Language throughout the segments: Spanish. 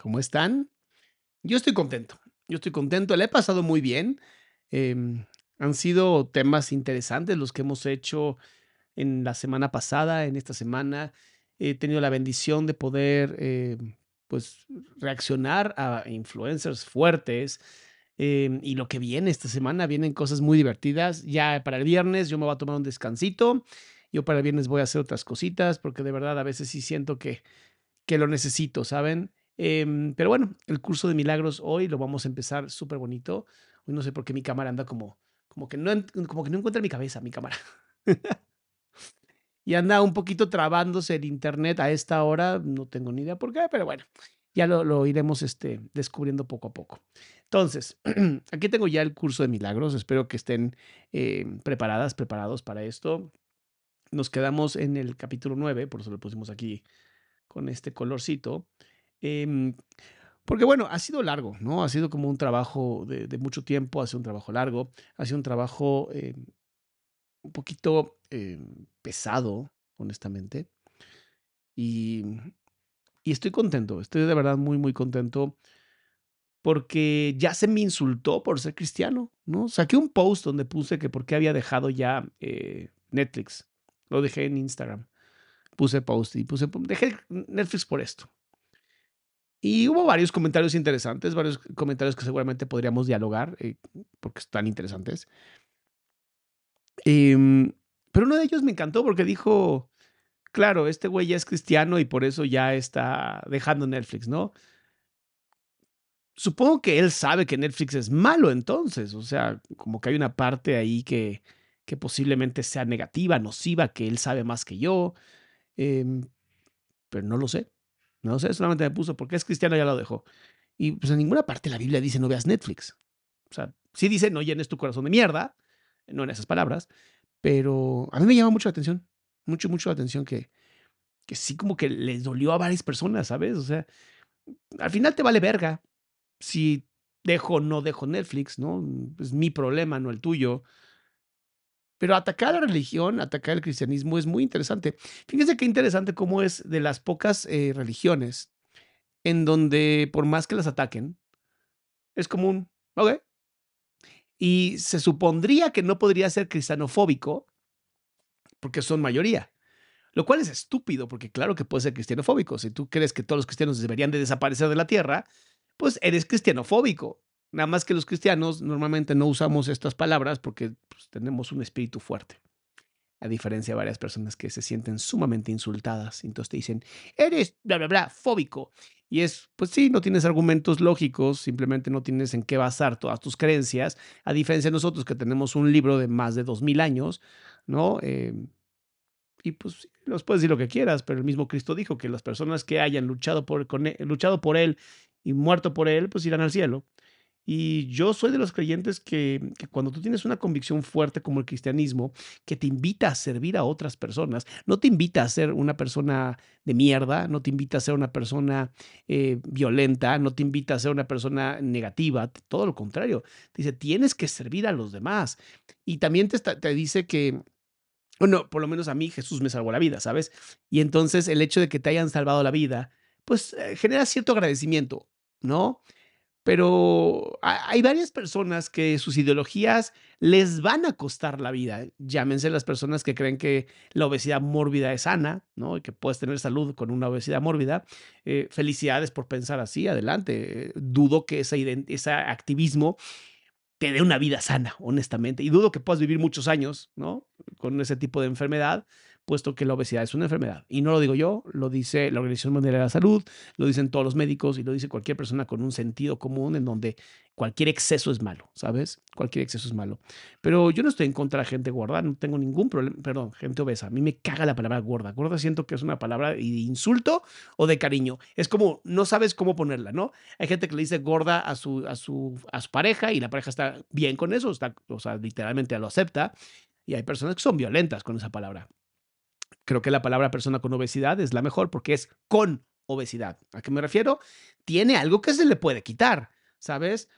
¿Cómo están? Yo estoy contento. Yo estoy contento. Le he pasado muy bien. Em, han sido temas interesantes los que hemos hecho en la semana pasada, en esta semana. He tenido la bendición de poder, eh, pues, reaccionar a influencers fuertes. em, y lo que viene esta semana, vienen cosas muy divertidas. Ya para el viernes yo me voy a tomar un descansito. Yo para el viernes voy a hacer otras cositas porque de verdad a veces sí siento que, que lo necesito, ¿saben? Em, pero bueno, el curso de milagros hoy lo vamos a empezar súper bonito. Hoy no sé por qué mi cámara anda como, como, que no, como que no encuentra mi cabeza, mi cámara. y anda un poquito trabándose el internet a esta hora. No tengo ni idea por qué, pero bueno, ya lo, lo iremos este, descubriendo poco a poco. Entonces, aquí tengo ya el curso de milagros. Espero que estén eh, preparadas, preparados para esto. Nos quedamos en el capítulo 9, por eso lo pusimos aquí con este colorcito. Em, porque bueno, ha sido largo, ¿no? Ha sido como un trabajo de, mucho tiempo, ha sido un trabajo largo, ha sido un trabajo eh, un poquito eh, pesado, honestamente. Y, y estoy contento, estoy de verdad muy, muy contento porque ya se me insultó por ser cristiano, ¿no? Saqué un post donde puse que por qué había dejado ya eh, Netflix. Lo dejé en Instagram. Puse post y puse, dejé Netflix por esto. Y hubo varios comentarios interesantes, varios comentarios que seguramente podríamos dialogar, eh, porque están interesantes. Em, pero uno de ellos me encantó porque dijo, claro, este güey ya es cristiano y por eso ya está dejando Netflix, ¿no? Supongo que él sabe que Netflix es malo entonces, o sea, como que hay una parte ahí que, que posiblemente sea negativa, nociva, que él sabe más que yo, em, pero no lo sé, no sé, solamente me puso, porque es cristiano ya lo dejó. Y pues en ninguna parte de la Biblia dice no veas Netflix. O sea, sí dice no llenes tu corazón de mierda, no en esas palabras, pero a mí me llama mucho la atención, mucho, mucho la atención que, que sí como que les dolió a varias personas, ¿sabes? O sea, al final te vale verga si dejo o no dejo Netflix, ¿no? Es mi problema, no el tuyo. Pero atacar a la religión, atacar el cristianismo es muy interesante. Fíjense qué interesante cómo es de las pocas eh, religiones en donde por más que las ataquen, es común, ¿ok? Y se supondría que no podría ser cristianofóbico porque son mayoría. Lo cual es estúpido, porque claro que puede ser cristianofóbico. Si tú crees que todos los cristianos deberían de desaparecer de la tierra, pues eres cristianofóbico. Nada más que los cristianos normalmente no usamos estas palabras porque pues, tenemos un espíritu fuerte. A diferencia de varias personas que se sienten sumamente insultadas. Entonces te dicen, eres bla, bla, bla, fóbico. Y es, pues sí, no tienes argumentos lógicos, simplemente no tienes en qué basar todas tus creencias. A diferencia de nosotros que tenemos un libro de más de dos mil años, ¿no? Eh, y pues los puedes decir lo que quieras, pero el mismo Cristo dijo que las personas que hayan luchado por, él, luchado por él y muerto por él, pues irán al cielo. Y yo soy de los creyentes que, cuando tú tienes una convicción fuerte como el cristianismo, que te invita a servir a otras personas, no te invita a ser una persona de mierda, no te invita a ser una persona eh, violenta, no te invita a ser una persona negativa, todo lo contrario. Te dice, tienes que servir a los demás. Y también te, te dice que Bueno, por lo menos a mí Jesús me salvó la vida, ¿sabes? Y entonces el hecho de que te hayan salvado la vida, pues eh, genera cierto agradecimiento, ¿no? Pero hay varias personas que sus ideologías les van a costar la vida. Llámense las personas que creen que la obesidad mórbida es sana, ¿no? Que puedes tener salud con una obesidad mórbida. Eh, felicidades por pensar así, adelante. dudo que ese, ese activismo te dé una vida sana, honestamente. Y dudo que puedas vivir muchos años, ¿no? Con ese tipo de enfermedad puesto que la obesidad es una enfermedad. Y no lo digo yo, lo dice la Organización Mundial de la Salud, lo dicen todos los médicos y lo dice cualquier persona con un sentido común en donde cualquier exceso es malo, ¿sabes? Cualquier exceso es malo. Pero yo no estoy en contra de gente gorda, no tengo ningún problema, perdón, gente obesa. A mí me caga la palabra gorda. Gorda siento que es una palabra de insulto o de cariño. Es como, no sabes cómo ponerla, ¿no? Hay gente que le dice gorda a su, a su, a su pareja y la pareja está bien con eso, está, o sea, literalmente lo acepta. Y hay personas que son violentas con esa palabra creo que la palabra persona con obesidad es la mejor porque es con obesidad. ¿A qué me refiero? Tiene algo que se le puede quitar, ¿sabes?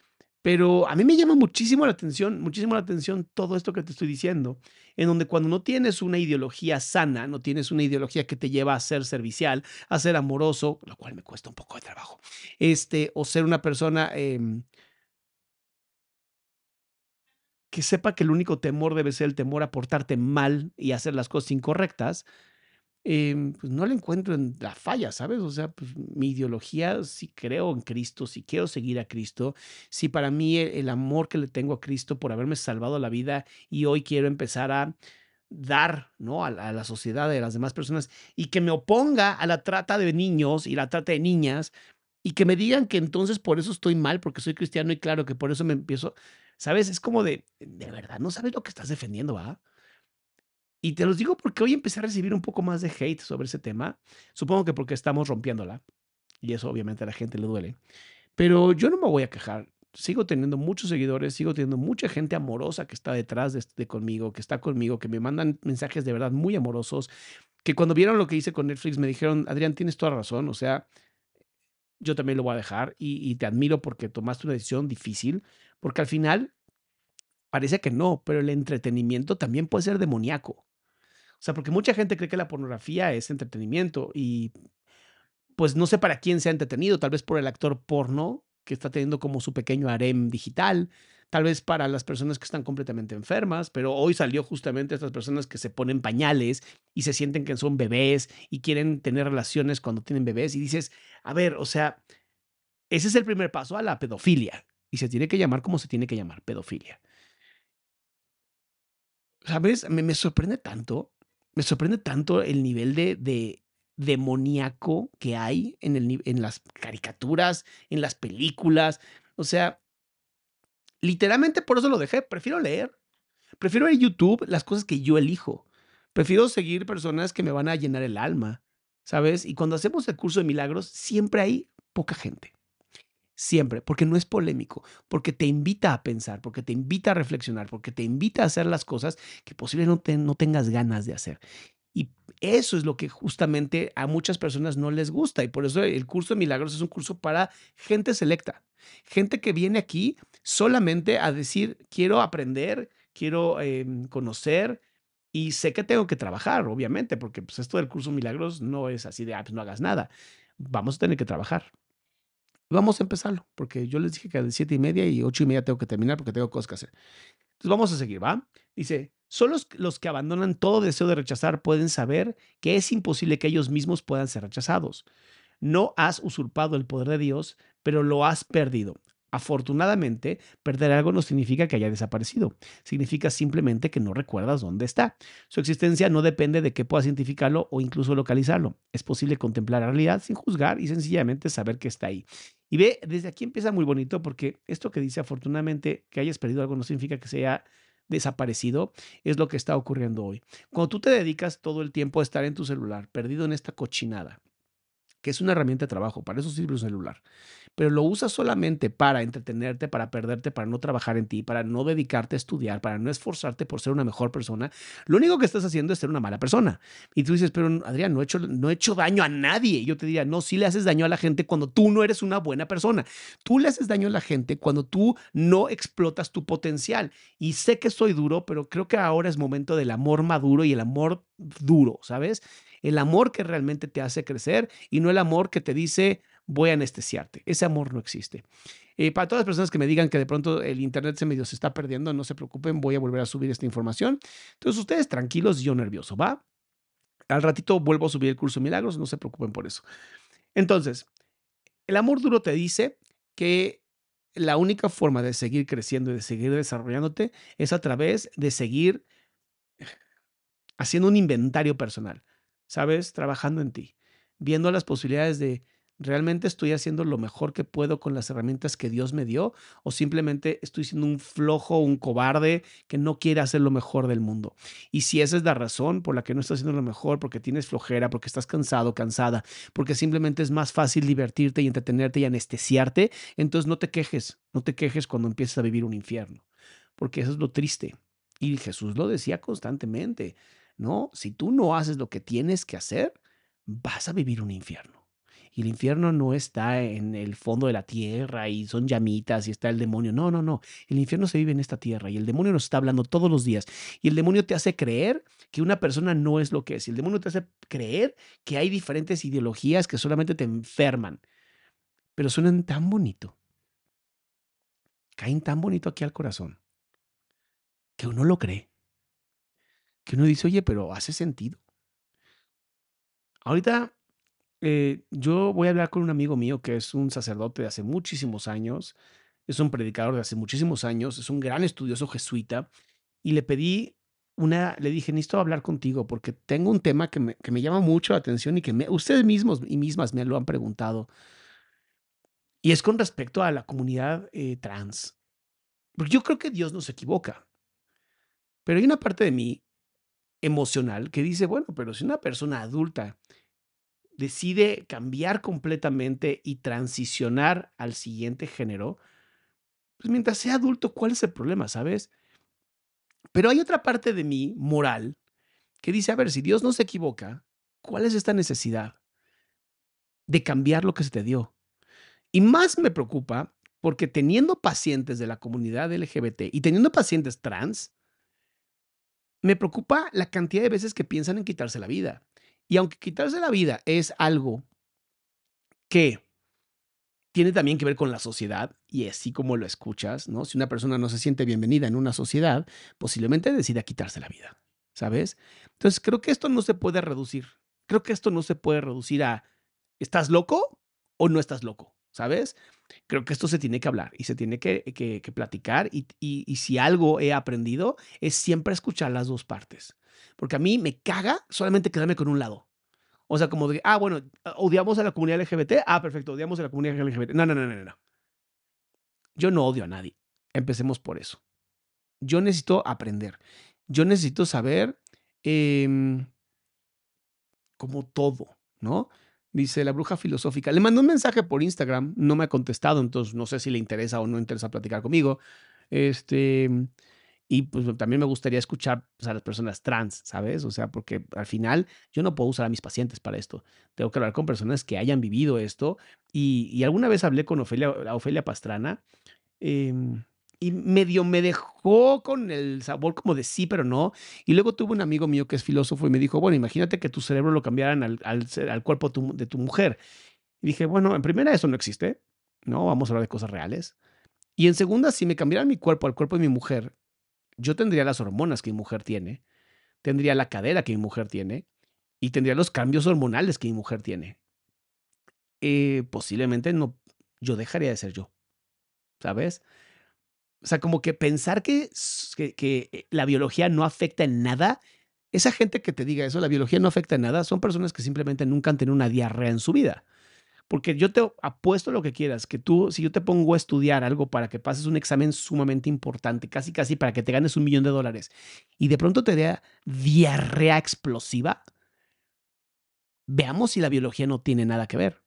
Pero a mí me llama muchísimo la atención, muchísimo la atención todo esto que te estoy diciendo, en donde cuando no tienes una ideología sana, no tienes una ideología que te lleva a ser servicial, a ser amoroso, lo cual me cuesta un poco de trabajo, este, o ser una persona em, que sepa que el único temor debe ser el temor a portarte mal y hacer las cosas incorrectas, em, pues no le encuentro en la falla, ¿sabes? O sea, pues mi ideología, si creo en Cristo, si quiero seguir a Cristo, si para mí el, amor que le tengo a Cristo por haberme salvado la vida y hoy quiero empezar a dar ¿no? a, la sociedad, de las demás personas, y que me oponga a la trata de niños y la trata de niñas, y que me digan que entonces por eso estoy mal, porque soy cristiano y claro que por eso me empiezo, ¿sabes? Es como de, de verdad, no sabes lo que estás defendiendo, ¿va? Y te los digo porque hoy empecé a recibir un poco más de hate sobre ese tema. Supongo que porque estamos rompiéndola. Y eso obviamente a la gente le duele. Pero yo no me voy a quejar. Sigo teniendo muchos seguidores, sigo teniendo mucha gente amorosa que está detrás de, de conmigo, que está conmigo, que me mandan mensajes de verdad muy amorosos, que cuando vieron lo que hice con Netflix me dijeron, Adrián, tienes toda razón, o sea, yo también lo voy a dejar y, te admiro porque tomaste una decisión difícil, porque al final parece que no, pero el entretenimiento también puede ser demoníaco. O sea, porque mucha gente cree que la pornografía es entretenimiento y pues no sé para quién se ha entretenido, tal vez por el actor porno que está teniendo como su pequeño harem digital, tal vez para las personas que están completamente enfermas, pero hoy salió justamente estas personas que se ponen pañales y se sienten que son bebés y quieren tener relaciones cuando tienen bebés y dices, a ver, o sea, ese es el primer paso a la pedofilia y se tiene que llamar como se tiene que llamar, pedofilia. ¿Sabes? Me, me sorprende tanto, me sorprende tanto el nivel de, de demoníaco que hay en, el, en las caricaturas, en las películas. O sea, Literalmente por eso lo dejé. Prefiero leer. Prefiero ver YouTube las cosas que yo elijo. Prefiero seguir personas que me van a llenar el alma, ¿sabes? Y cuando hacemos el curso de milagros, siempre hay poca gente. Siempre, porque no es polémico, porque te invita a pensar, porque te invita a reflexionar, porque te invita a hacer las cosas que posiblemente no, no tengas ganas de hacer. Y eso es lo que justamente a muchas personas no les gusta. Y por eso el curso de milagros es un curso para gente selecta. Gente que viene aquí solamente a decir, quiero aprender, quiero em, conocer y sé que tengo que trabajar, obviamente, porque pues, esto del curso de milagros no es así de, ah, pues no hagas nada. Vamos a tener que trabajar. Vamos a empezarlo, porque yo les dije que a las siete y media y ocho y media tengo que terminar porque tengo cosas que hacer. Entonces vamos a seguir, ¿va? Dice, Solo los que abandonan todo deseo de rechazar pueden saber que es imposible que ellos mismos puedan ser rechazados. No has usurpado el poder de Dios, pero lo has perdido. Afortunadamente, perder algo no significa que haya desaparecido, significa simplemente que no recuerdas dónde está. Su existencia no depende de que puedas identificarlo o incluso localizarlo. Es posible contemplar la realidad sin juzgar y sencillamente saber que está ahí. Y ve, desde aquí empieza muy bonito porque esto que dice afortunadamente que hayas perdido algo no significa que sea desaparecido, es lo que está ocurriendo hoy. Cuando tú te dedicas todo el tiempo a estar en tu celular, perdido en esta cochinada, que es una herramienta de trabajo, para eso sirve un celular, pero lo usas solamente para entretenerte, para perderte, para no trabajar en ti, para no dedicarte a estudiar, para no esforzarte por ser una mejor persona, lo único que estás haciendo es ser una mala persona. Y tú dices, pero Adrián, no he hecho, no he hecho daño a nadie. Yo te diría, no, sí le haces daño a la gente cuando tú no eres una buena persona. Tú le haces daño a la gente cuando tú no explotas tu potencial. Y sé que soy duro, pero creo que ahora es momento del amor maduro y el amor duro, ¿sabes? El amor que realmente te hace crecer y no el amor que te dice voy a anestesiarte. Ese amor no existe. Eh, para todas las personas que me digan que de pronto el Internet se medio se está perdiendo, no se preocupen, voy a volver a subir esta información. Entonces ustedes tranquilos, yo nervioso, ¿va? Al ratito vuelvo a subir el curso de milagros, no se preocupen por eso. Entonces, el amor duro te dice que la única forma de seguir creciendo y de seguir desarrollándote es a través de seguir haciendo un inventario personal. ¿Sabes? Trabajando en ti, viendo las posibilidades de realmente estoy haciendo lo mejor que puedo con las herramientas que Dios me dio o simplemente estoy siendo un flojo, un cobarde que no quiere hacer lo mejor del mundo. Y si esa es la razón por la que no estás haciendo lo mejor, porque tienes flojera, porque estás cansado, cansada, porque simplemente es más fácil divertirte y entretenerte y anestesiarte, entonces no te quejes, no te quejes cuando empiezas a vivir un infierno, porque eso es lo triste. Y Jesús lo decía constantemente. ¿No? Si tú no haces lo que tienes que hacer, vas a vivir un infierno. Y el infierno no está en el fondo de la tierra y son llamitas y está el demonio. No, no, no. El infierno se vive en esta tierra y el demonio nos está hablando todos los días. Y el demonio te hace creer que una persona no es lo que es. Y el demonio te hace creer que hay diferentes ideologías que solamente te enferman. Pero suenan tan bonito. Caen tan bonito aquí al corazón que uno lo cree que uno dice, oye, pero hace sentido. Ahorita eh, yo voy a hablar con un amigo mío que es un sacerdote de hace muchísimos años, es un predicador de hace muchísimos años, es un gran estudioso jesuita, y le pedí una, le dije, necesito hablar contigo porque tengo un tema que me, que me llama mucho la atención y que ustedes mismos y mismas me lo han preguntado. Y es con respecto a la comunidad eh, trans. Porque yo creo que Dios no se equivoca. Pero hay una parte de mí emocional que dice, bueno, pero si una persona adulta decide cambiar completamente y transicionar al siguiente género, pues mientras sea adulto, ¿cuál es el problema, sabes? Pero hay otra parte de mí, moral, que dice, a ver, si Dios no se equivoca, ¿cuál es esta necesidad de cambiar lo que se te dio? Y más me preocupa porque teniendo pacientes de la comunidad LGBT y teniendo pacientes trans, me preocupa la cantidad de veces que piensan en quitarse la vida. Y aunque quitarse la vida es algo que tiene también que ver con la sociedad, y así como lo escuchas, ¿no? Si una persona no se siente bienvenida en una sociedad, posiblemente decida quitarse la vida, ¿sabes? Entonces creo que esto no se puede reducir. Creo que esto no se puede reducir a ¿estás loco o no estás loco? ¿Sabes? Creo que esto se tiene que hablar y se tiene que, que, platicar y, y, si algo he aprendido es siempre escuchar las dos partes. Porque a mí me caga solamente quedarme con un lado. O sea, como de, ah, bueno, odiamos a la comunidad LGBT. Ah, perfecto, odiamos a la comunidad LGBT. No, no, no, no, no. Yo no odio a nadie. Empecemos por eso. Yo necesito aprender. Yo necesito saber eh, como todo, ¿no? Dice la bruja filosófica. Le mandó un mensaje por Instagram, no me ha contestado, entonces no sé si le interesa o no interesa platicar conmigo. Este, y pues también me gustaría escuchar pues, a las personas trans, ¿sabes? O sea, porque al final yo no puedo usar a mis pacientes para esto. Tengo que hablar con personas que hayan vivido esto. Y, alguna vez hablé con Ofelia, Ofelia Pastrana. Eh, y medio me dejó con el sabor como de sí, pero no. Y luego tuve un amigo mío que es filósofo y me dijo, bueno, imagínate que tu cerebro lo cambiaran al, al, cuerpo de tu mujer. Y dije, bueno, en primera eso no existe, ¿no? Vamos a hablar de cosas reales. Y en segunda, si me cambiaran mi cuerpo al cuerpo de mi mujer, yo tendría las hormonas que mi mujer tiene, tendría la cadera que mi mujer tiene y tendría los cambios hormonales que mi mujer tiene. Eh, posiblemente no, yo dejaría de ser yo, ¿sabes? O sea, como que pensar que, que, eh, la biología no afecta en nada, esa gente que te diga eso, la biología no afecta en nada, son personas que simplemente nunca han tenido una diarrea en su vida. Porque yo te apuesto lo que quieras, que tú, si yo te pongo a estudiar algo para que pases un examen sumamente importante, casi casi para que te ganes un millón de dólares, y de pronto te dé diarrea explosiva, veamos si la biología no tiene nada que ver.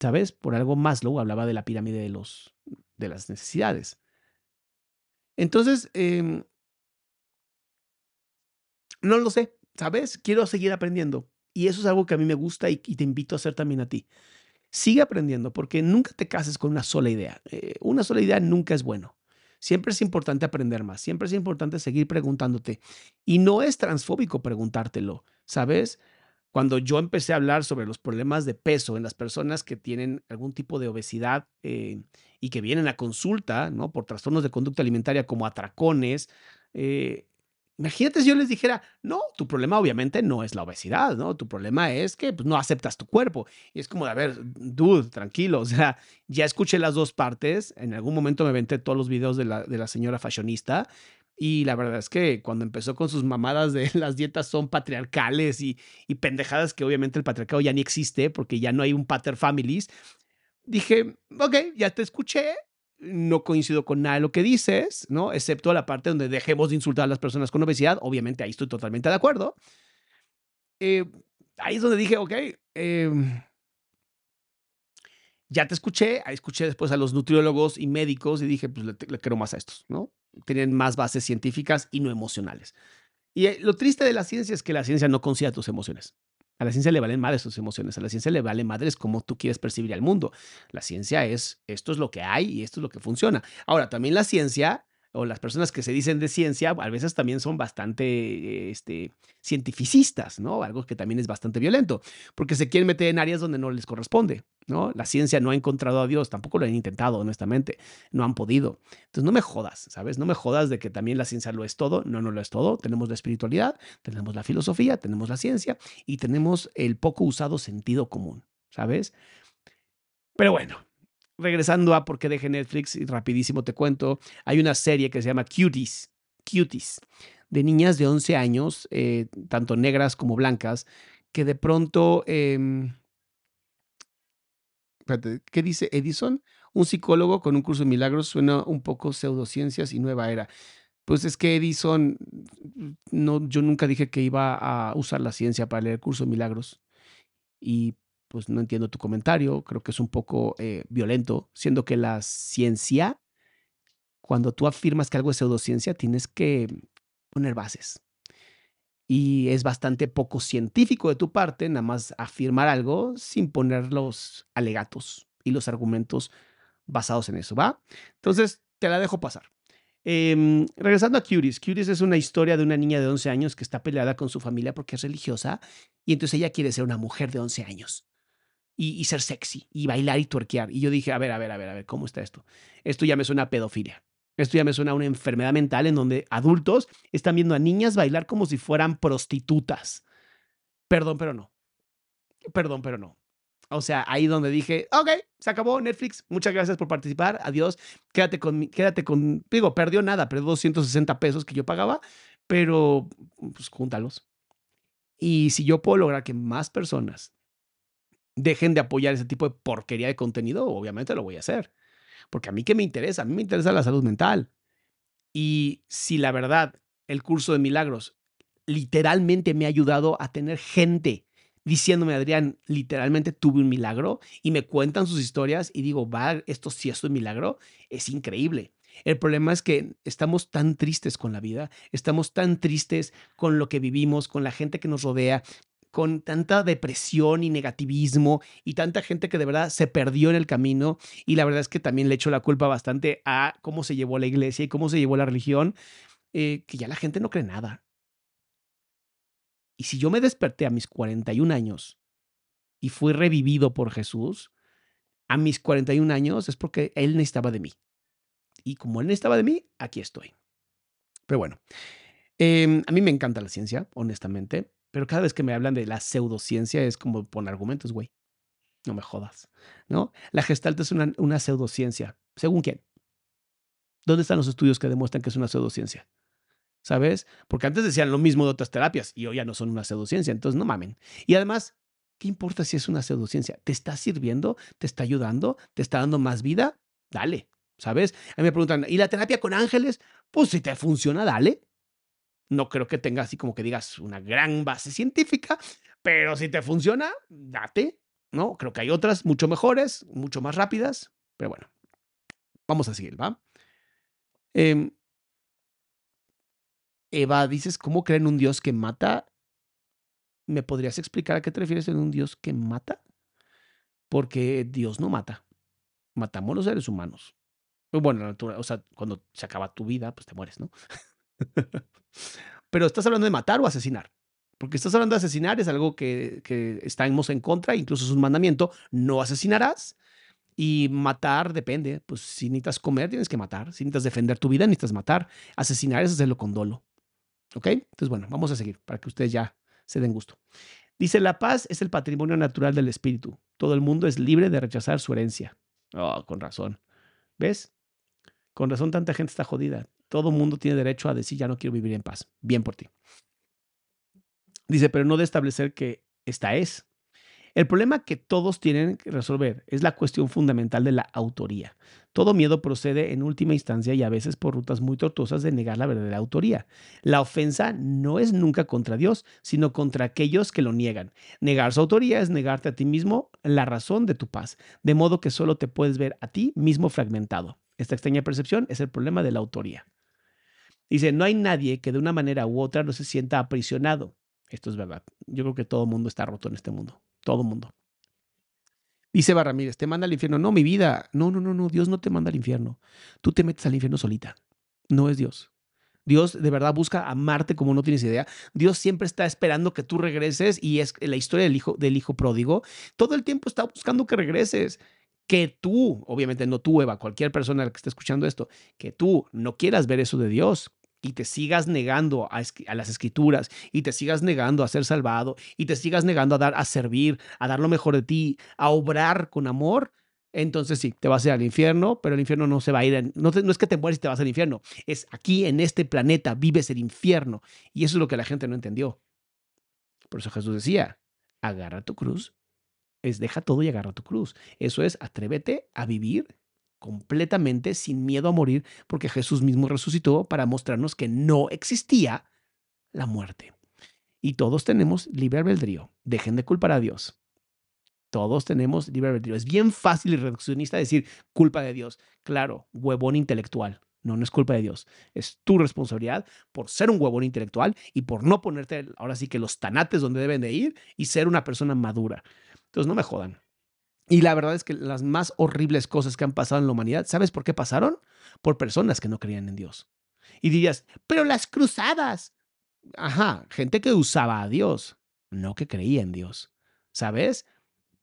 ¿Sabes? Por algo Maslow hablaba de la pirámide de, los, de las necesidades. Entonces, em, no lo sé, ¿sabes? Quiero seguir aprendiendo. Y eso es algo que a mí me gusta y, te invito a hacer también a ti. Sigue aprendiendo porque nunca te cases con una sola idea. Eh, una sola idea nunca es bueno. Siempre es importante aprender más, siempre es importante seguir preguntándote. Y no es transfóbico preguntártelo, ¿sabes? Cuando yo empecé a hablar sobre los problemas de peso en las personas que tienen algún tipo de obesidad eh, y que vienen a consulta, ¿no? Por trastornos de conducta alimentaria como atracones, eh, Imagínate si yo les dijera, no, tu problema obviamente no es la obesidad, ¿no? Tu problema es que pues, no aceptas tu cuerpo. Y es como a ver, dude, tranquilo, o sea, ya escuché las dos partes, en algún momento me venté todos los videos de la, de la señora fashionista y la verdad es que cuando empezó con sus mamadas de las dietas son patriarcales y, y pendejadas que obviamente el patriarcado ya ni existe porque ya no hay un pater families, dije, ok, ya te escuché, no coincido con nada de lo que dices, ¿no? Excepto la parte donde dejemos de insultar a las personas con obesidad. Obviamente ahí estoy totalmente de acuerdo. Eh, ahí es donde dije, ok, em, ya te escuché, ahí escuché después a los nutriólogos y médicos y dije, pues le, le quiero más a estos, ¿no? Tienen más bases científicas y no emocionales. Y eh, lo triste de la ciencia es que la ciencia no considera tus emociones. A la ciencia le valen madres sus emociones, a la ciencia le vale madres cómo tú quieres percibir al mundo. La ciencia es esto es lo que hay y esto es lo que funciona. Ahora, también la ciencia o las personas que se dicen de ciencia a veces también son bastante este, cientificistas, ¿no? Algo que también es bastante violento, porque se quieren meter en áreas donde no les corresponde, ¿no? La ciencia no ha encontrado a Dios, tampoco lo han intentado, honestamente, no han podido. Entonces, no me jodas, ¿sabes? No me jodas de que también la ciencia lo es todo, no, no lo es todo. Tenemos la espiritualidad, tenemos la filosofía, tenemos la ciencia y tenemos el poco usado sentido común, ¿sabes? Pero bueno, regresando a por qué dejé Netflix, y rapidísimo te cuento, hay una serie que se llama Cuties, Cuties, de niñas de 11 años, eh, tanto negras como blancas, que de pronto... Eh, ¿qué dice Edison? Un psicólogo con un curso de milagros suena un poco pseudociencias y nueva era. Pues es que Edison, no, yo nunca dije que iba a usar la ciencia para leer el curso de milagros. Y pues no entiendo tu comentario, creo que es un poco eh, violento, siendo que la ciencia, cuando tú afirmas que algo es pseudociencia, tienes que poner bases. Y es bastante poco científico de tu parte nada más afirmar algo sin poner los alegatos y los argumentos basados en eso, ¿va? Entonces, te la dejo pasar. Em, regresando a Cuties, Cuties es una historia de una niña de 11 años que está peleada con su familia porque es religiosa y entonces ella quiere ser una mujer de 11 años y, ser sexy y bailar y tuerquear. Y yo dije, a ver, a ver, a ver, a ver, ¿cómo está esto? Esto ya me suena a pedofilia. Esto ya me suena a una enfermedad mental en donde adultos están viendo a niñas bailar como si fueran prostitutas. Perdón, pero no. Perdón, pero no. O sea, ahí donde dije, ok, se acabó Netflix, muchas gracias por participar, adiós, quédate con, quédate con, digo, perdió nada, perdió 260 pesos que yo pagaba, pero pues júntalos. Y si yo puedo lograr que más personas dejen de apoyar ese tipo de porquería de contenido, obviamente lo voy a hacer. Porque a mí qué me interesa, a mí me interesa la salud mental. Y si la verdad, el curso de milagros literalmente me ha ayudado a tener gente diciéndome, Adrián, literalmente tuve un milagro y me cuentan sus historias y digo, va, esto sí es un milagro, es increíble. El problema es que estamos tan tristes con la vida, estamos tan tristes con lo que vivimos, con la gente que nos rodea, con tanta depresión y negativismo y tanta gente que de verdad se perdió en el camino y la verdad es que también le echo la culpa bastante a cómo se llevó la iglesia y cómo se llevó la religión, eh, que ya la gente no cree nada. Y si yo me desperté a mis 41 años y fui revivido por Jesús, a mis 41 años es porque Él necesitaba de mí. Y como Él necesitaba de mí, aquí estoy. Pero bueno, em, a mí me encanta la ciencia, honestamente. Pero cada vez que me hablan de la pseudociencia es como poner argumentos, güey. No me jodas, ¿no? La gestalt es una, una pseudociencia. ¿Según quién? ¿Dónde están los estudios que demuestran que es una pseudociencia? ¿Sabes? Porque antes decían lo mismo de otras terapias y hoy ya no son una pseudociencia, entonces no mamen. Y además, ¿qué importa si es una pseudociencia? ¿Te está sirviendo? ¿Te está ayudando? ¿Te está dando más vida? Dale, ¿sabes? A mí me preguntan, ¿y la terapia con ángeles? Pues si te funciona, dale. No creo que tenga así como que digas una gran base científica, Pero si te funciona, date, ¿no? Creo que hay otras mucho mejores, mucho más rápidas, pero bueno, vamos a seguir, ¿va? Em, Eva, dices, ¿cómo creen en un Dios que mata? ¿Me podrías explicar a qué te refieres en un Dios que mata? Porque Dios no mata. Matamos los seres humanos. Bueno, o sea, cuando se acaba tu vida, pues te mueres, ¿no? Pero estás hablando de matar o asesinar. Porque estás hablando de asesinar, es algo que, que estamos en contra, incluso es un mandamiento, no asesinarás. Y matar depende, pues si necesitas comer, tienes que matar. Si necesitas defender tu vida, necesitas matar. Asesinar es hacerlo con dolo. ¿Ok? Entonces, bueno, vamos a seguir para que ustedes ya se den gusto. Dice, la paz es el patrimonio natural del espíritu. Todo el mundo es libre de rechazar su herencia. Oh, con razón. ¿Ves? Con razón tanta gente está jodida. Todo mundo tiene derecho a decir, ya no quiero vivir en paz. Bien por ti. Dice, pero no de establecer que esta es. El problema que todos tienen que resolver es la cuestión fundamental de la autoría. Todo miedo procede en última instancia y a veces por rutas muy tortuosas de negar la verdadera autoría. La ofensa no es nunca contra Dios, sino contra aquellos que lo niegan. Negar su autoría es negarte a ti mismo la razón de tu paz, de modo que solo te puedes ver a ti mismo fragmentado. Esta extraña percepción es el problema de la autoría. Dice, no hay nadie que de una manera u otra no se sienta aprisionado. Esto es verdad. Yo creo que todo el mundo está roto en este mundo. Todo el mundo. Dice Barramírez, te manda al infierno. No, mi vida. No, no, no, no. Dios no te manda al infierno. Tú te metes al infierno solita. No es Dios. Dios de verdad busca amarte como no tienes idea. Dios siempre está esperando que tú regreses y es la historia del hijo, del hijo pródigo. Todo el tiempo está buscando que regreses. Que tú, obviamente no tú, Eva, cualquier persona que esté escuchando esto, que tú no quieras ver eso de Dios, y te sigas negando a, las escrituras y te sigas negando a ser salvado y te sigas negando a dar a servir, a dar lo mejor de ti, a obrar con amor, entonces sí, te vas a ir al infierno, pero el infierno no se va a ir, no, no, es que te mueres y te vas al infierno, es aquí en este planeta vives el infierno y eso es lo que la gente no entendió. Por eso Jesús decía, agarra tu cruz, es deja todo y agarra tu cruz. Eso es, atrévete a vivir completamente sin miedo a morir, porque Jesús mismo resucitó para mostrarnos que no existía la muerte. Y todos tenemos libre albedrío. Dejen de culpar a Dios. Todos tenemos libre albedrío. Es bien fácil y reduccionista decir culpa de Dios. Claro, huevón intelectual. No, no es culpa de Dios. Es tu responsabilidad por ser un huevón intelectual y por no ponerte ahora sí que los tanates donde deben de ir y ser una persona madura. Entonces no me jodan. Y la verdad es que las más horribles cosas que han pasado en la humanidad, ¿sabes por qué pasaron? Por personas que no creían en Dios. Y dirías, pero las cruzadas. Ajá, gente que usaba a Dios, no que creía en Dios. ¿Sabes?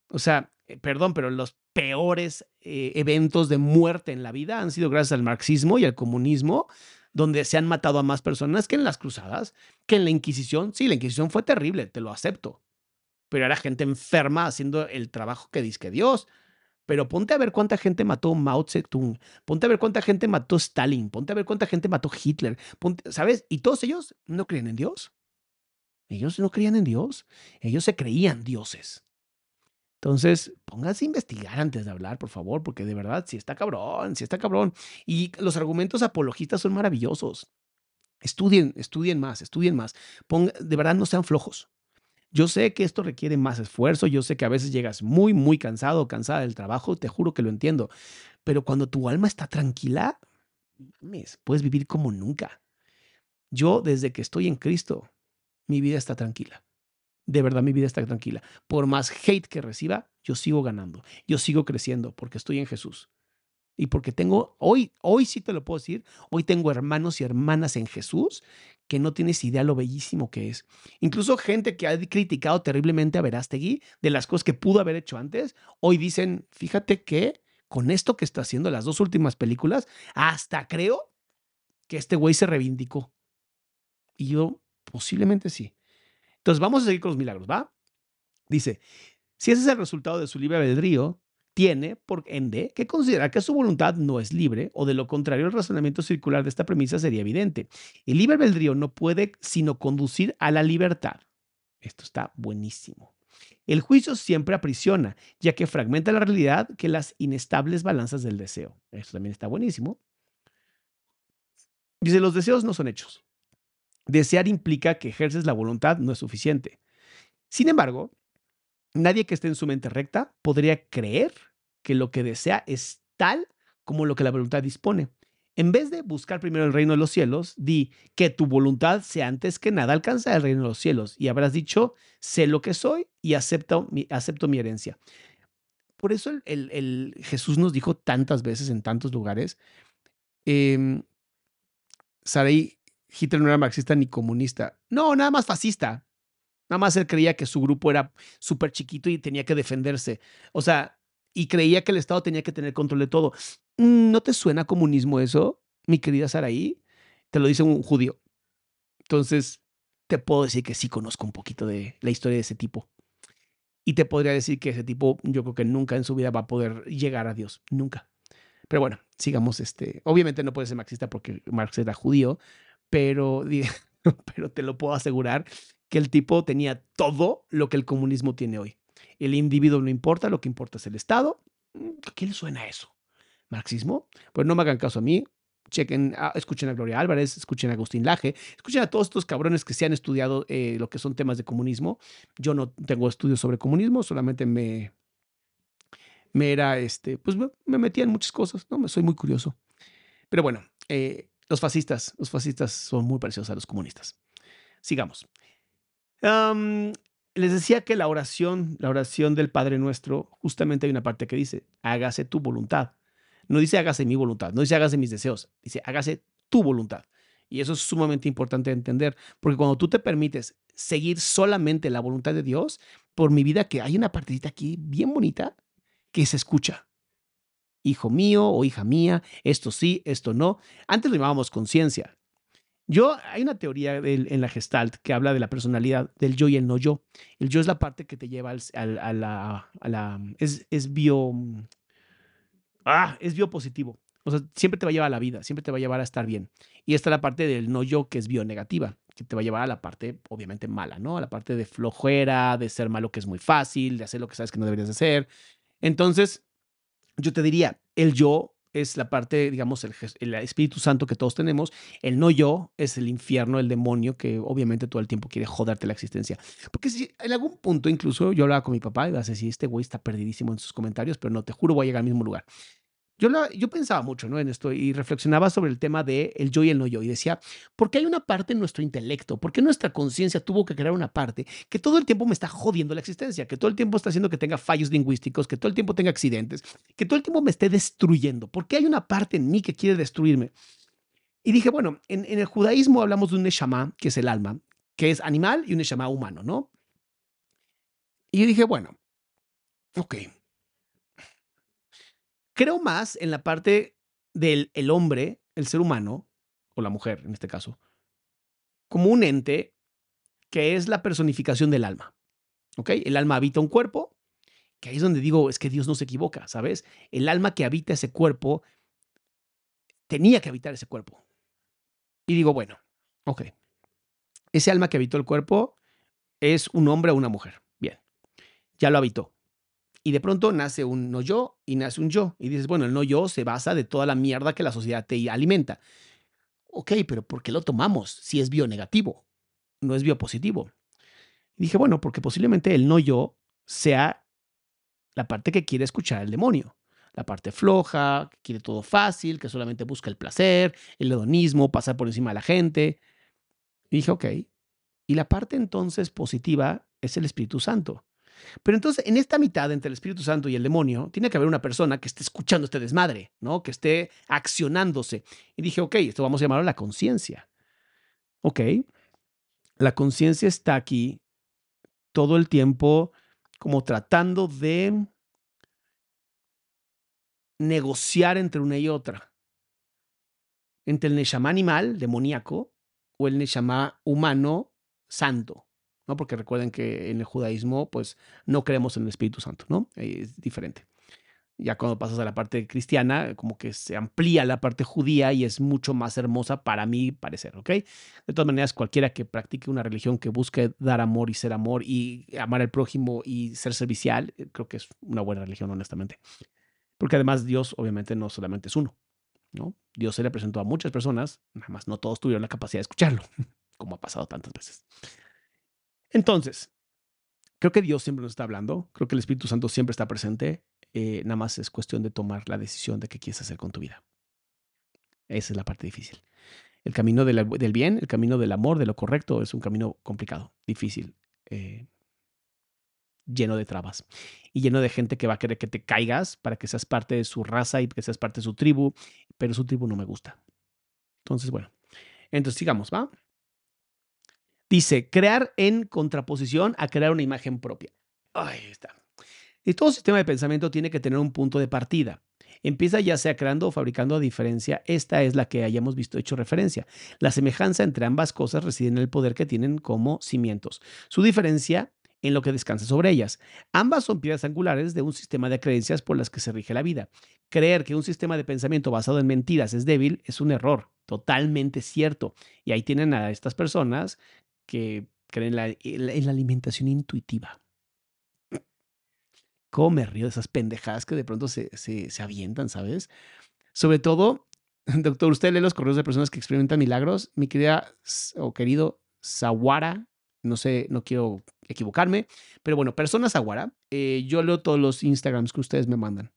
O sea, eh, perdón, pero los peores eh, eventos de muerte en la vida han sido gracias al marxismo y al comunismo, donde se han matado a más personas que en las cruzadas, que en la Inquisición. Sí, la Inquisición fue terrible, te lo acepto pero era gente enferma haciendo el trabajo que dice que Dios. Pero ponte a ver cuánta gente mató Mao Zedong, ponte a ver cuánta gente mató Stalin, ponte a ver cuánta gente mató Hitler, ¿sabes? Y todos ellos no creen en Dios. Ellos no creían en Dios, ellos se creían dioses. Entonces, pónganse a investigar antes de hablar, por favor, porque de verdad, si está cabrón, si está cabrón. Y los argumentos apologistas son maravillosos. Estudien, estudien más, estudien más. de verdad, no sean flojos. Yo sé que esto requiere más esfuerzo, yo sé que a veces llegas muy, muy cansado o cansada del trabajo, te juro que lo entiendo, pero cuando tu alma está tranquila, puedes vivir como nunca. Yo desde que estoy en Cristo, mi vida está tranquila. De verdad, mi vida está tranquila. Por más hate que reciba, yo sigo ganando. Yo sigo creciendo porque estoy en Jesús. Y porque tengo, hoy, hoy sí te lo puedo decir, hoy tengo hermanos y hermanas en Jesús que no tienes idea lo bellísimo que es. Incluso gente que ha criticado terriblemente a Verástegui de las cosas que pudo haber hecho antes, hoy dicen, fíjate que con esto que está haciendo las dos últimas películas, hasta creo que este güey se reivindicó. Y yo, posiblemente sí. Entonces vamos a seguir con los milagros, ¿va? Dice, si ese es el resultado de su libre albedrío, tiene, por ende, que considerar que su voluntad no es libre, o de lo contrario, el razonamiento circular de esta premisa sería evidente. El libre albedrío no puede sino conducir a la libertad. Esto está buenísimo. El juicio siempre aprisiona, ya que fragmenta la realidad que las inestables balanzas del deseo. Esto también está buenísimo. Dice, los deseos no son hechos. Desear implica que ejerces la voluntad no es suficiente. Sin embargo, nadie que esté en su mente recta podría creer que lo que desea es tal como lo que la voluntad dispone. En vez de buscar primero el reino de los cielos, di que tu voluntad sea antes que nada alcanzar el reino de los cielos. Y habrás dicho, sé lo que soy y acepto mi, herencia. Por eso Jesús nos dijo tantas veces en tantos lugares, eh, Hitler no era marxista ni comunista. No, nada más fascista. Nada más él creía que su grupo era súper chiquito y tenía que defenderse. O sea, y creía que el Estado tenía que tener control de todo. Mm, ¿No te suena comunismo eso, mi querida Saraí? Te lo dice un judío. Entonces, te puedo decir que sí conozco un poquito de la historia de ese tipo. Y te podría decir que ese tipo, yo creo que nunca en su vida va a poder llegar a Dios. Nunca. Pero bueno, sigamos. Este, obviamente no puede ser marxista porque Marx era judío, pero, pero te lo puedo asegurar que el tipo tenía todo lo que el comunismo tiene hoy. El individuo no importa, lo que importa es el Estado. Mm, ¿A qué le suena eso? ¿Marxismo? Pues no me hagan caso a mí. Chequen, ah, escuchen a Gloria Álvarez, escuchen a Agustín Laje, escuchen a todos estos cabrones que se han estudiado eh, lo que son temas de comunismo. Yo no tengo estudios sobre comunismo, solamente me, me era, este, pues me metía en muchas cosas, ¿no? Soy muy curioso. Pero bueno, eh, los fascistas, los fascistas son muy parecidos a los comunistas. Sigamos les decía que la oración, la oración del Padre Nuestro, justamente hay una parte que dice, hágase tu voluntad. No dice hágase mi voluntad, no dice hágase mis deseos, dice hágase tu voluntad. Y eso es sumamente importante entender, porque cuando tú te permites seguir solamente la voluntad de Dios, por mi vida que hay una partecita aquí bien bonita que se escucha. Hijo mío o hija mía, esto sí, esto no. Antes lo llamábamos conciencia. Yo, hay una teoría en la Gestalt que habla de la personalidad del yo y el no yo. El yo es la parte que te lleva al, a, la, es, bio, ah, es. O sea, siempre te va a llevar a la vida, siempre te va a llevar a estar bien. Y esta es la parte del no yo que es bio negativa, que te va a llevar a la parte obviamente mala, ¿no? A la parte de flojera, de ser malo que es muy fácil, de hacer lo que sabes que no deberías hacer. Entonces, yo te diría, el yo es la parte, digamos, el, Espíritu Santo que todos tenemos. El no yo es el infierno, el demonio que obviamente todo el tiempo quiere joderte la existencia. Porque si en algún punto, incluso yo hablaba con mi papá y vas a decir, este güey está perdidísimo en sus comentarios, pero no, te juro, voy a llegar al mismo lugar. Yo, pensaba mucho en esto y reflexionaba sobre el tema de el yo y el no yo y decía, ¿por qué hay una parte en nuestro intelecto? ¿Por qué nuestra conciencia tuvo que crear una parte que todo el tiempo me está jodiendo la existencia, que todo el tiempo está haciendo que tenga fallos lingüísticos, que todo el tiempo tenga accidentes, que todo el tiempo me esté destruyendo? ¿Por qué hay una parte en mí que quiere destruirme? Y dije, bueno, en, el judaísmo hablamos de un neshama, que es el alma, que es animal y un neshama humano, ¿no? Y dije, bueno, ok, Creo más en la parte del el hombre, el ser humano, o la mujer en este caso, como un ente que es la personificación del alma. ¿Ok? El alma habita un cuerpo, que ahí es donde digo, es que Dios no se equivoca, ¿sabes? El alma que habita ese cuerpo tenía que habitar ese cuerpo. Y digo, bueno, ok. Ese alma que habitó el cuerpo es un hombre o una mujer. Bien, ya lo habitó y de pronto nace un no yo y nace un yo. Y dices, bueno, el no yo se basa de toda la mierda que la sociedad te alimenta. Ok, pero ¿por qué lo tomamos si es bio-negativo? No es biopositivo. Y dije, bueno, porque posiblemente el no yo sea la parte que quiere escuchar el demonio. La parte floja, que quiere todo fácil, que solamente busca el placer, el hedonismo, pasar por encima de la gente. Y dije, ok. Y la parte entonces positiva es el Espíritu Santo. Pero entonces, en esta mitad entre el Espíritu Santo y el demonio, tiene que haber una persona que esté escuchando este desmadre, ¿no? Que esté accionándose. Y dije, ok, esto vamos a llamarlo la conciencia. Ok, la conciencia está aquí todo el tiempo como tratando de negociar entre una y otra. Entre el Neshama animal, demoníaco, o el Neshama humano, santo. ¿No? Porque recuerden que en el judaísmo, pues no creemos en el Espíritu Santo, ¿no? Es diferente. Ya cuando pasas a la parte cristiana, como que se amplía la parte judía y es mucho más hermosa para mí parecer, ¿ok? De todas maneras, cualquiera que practique una religión que busque dar amor y ser amor y amar al prójimo y ser servicial, eh, creo que es una buena religión, honestamente. Porque además Dios obviamente no solamente es uno, ¿no? Dios se le presentó a muchas personas, nada más no todos tuvieron la capacidad de escucharlo, como ha pasado tantas veces. Entonces, creo que Dios siempre nos está hablando, creo que el Espíritu Santo siempre está presente, eh, nada más es cuestión de tomar la decisión de qué quieres hacer con tu vida. Esa es la parte difícil. El camino del bien, el camino del amor, de lo correcto, es un camino complicado, difícil, eh, lleno de trabas y lleno de gente que va a querer que te caigas para que seas parte de su raza y que seas parte de su tribu, pero su tribu no me gusta. Entonces, bueno, entonces sigamos, ¿va? Dice, crear en contraposición a crear una imagen propia. Ahí está. Y todo sistema de pensamiento tiene que tener un punto de partida. Empieza ya sea creando o fabricando a diferencia, esta es la que hayamos visto hecho referencia. La semejanza entre ambas cosas reside en el poder que tienen como cimientos. Su diferencia en lo que descansa sobre ellas. Ambas son piedras angulares de un sistema de creencias por las que se rige la vida. Creer que un sistema de pensamiento basado en mentiras es débil es un error, totalmente cierto. Y ahí tienen a estas personas que creen en la alimentación intuitiva. ¿Cómo me río de esas pendejadas que de pronto se, se, se avientan, ¿sabes? Sobre todo, doctor, usted lee los correos de personas que experimentan milagros. Mi querida o querido Sawara, no sé, no quiero equivocarme, pero bueno, personas Aguara, eh, yo leo todos los Instagrams que ustedes me mandan.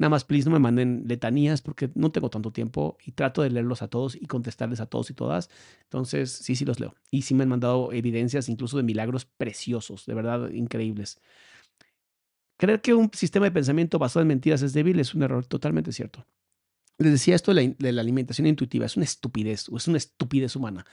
Nada más, please, no me manden letanías porque no tengo tanto tiempo y trato de leerlos a todos y contestarles a todos y todas. Entonces, sí, sí los leo. Y sí me han mandado evidencias incluso de milagros preciosos, de verdad increíbles. Creer que un sistema de pensamiento basado en mentiras es débil es un error totalmente cierto. Les decía esto de la, alimentación intuitiva, es una estupidez, o es una estupidez humana.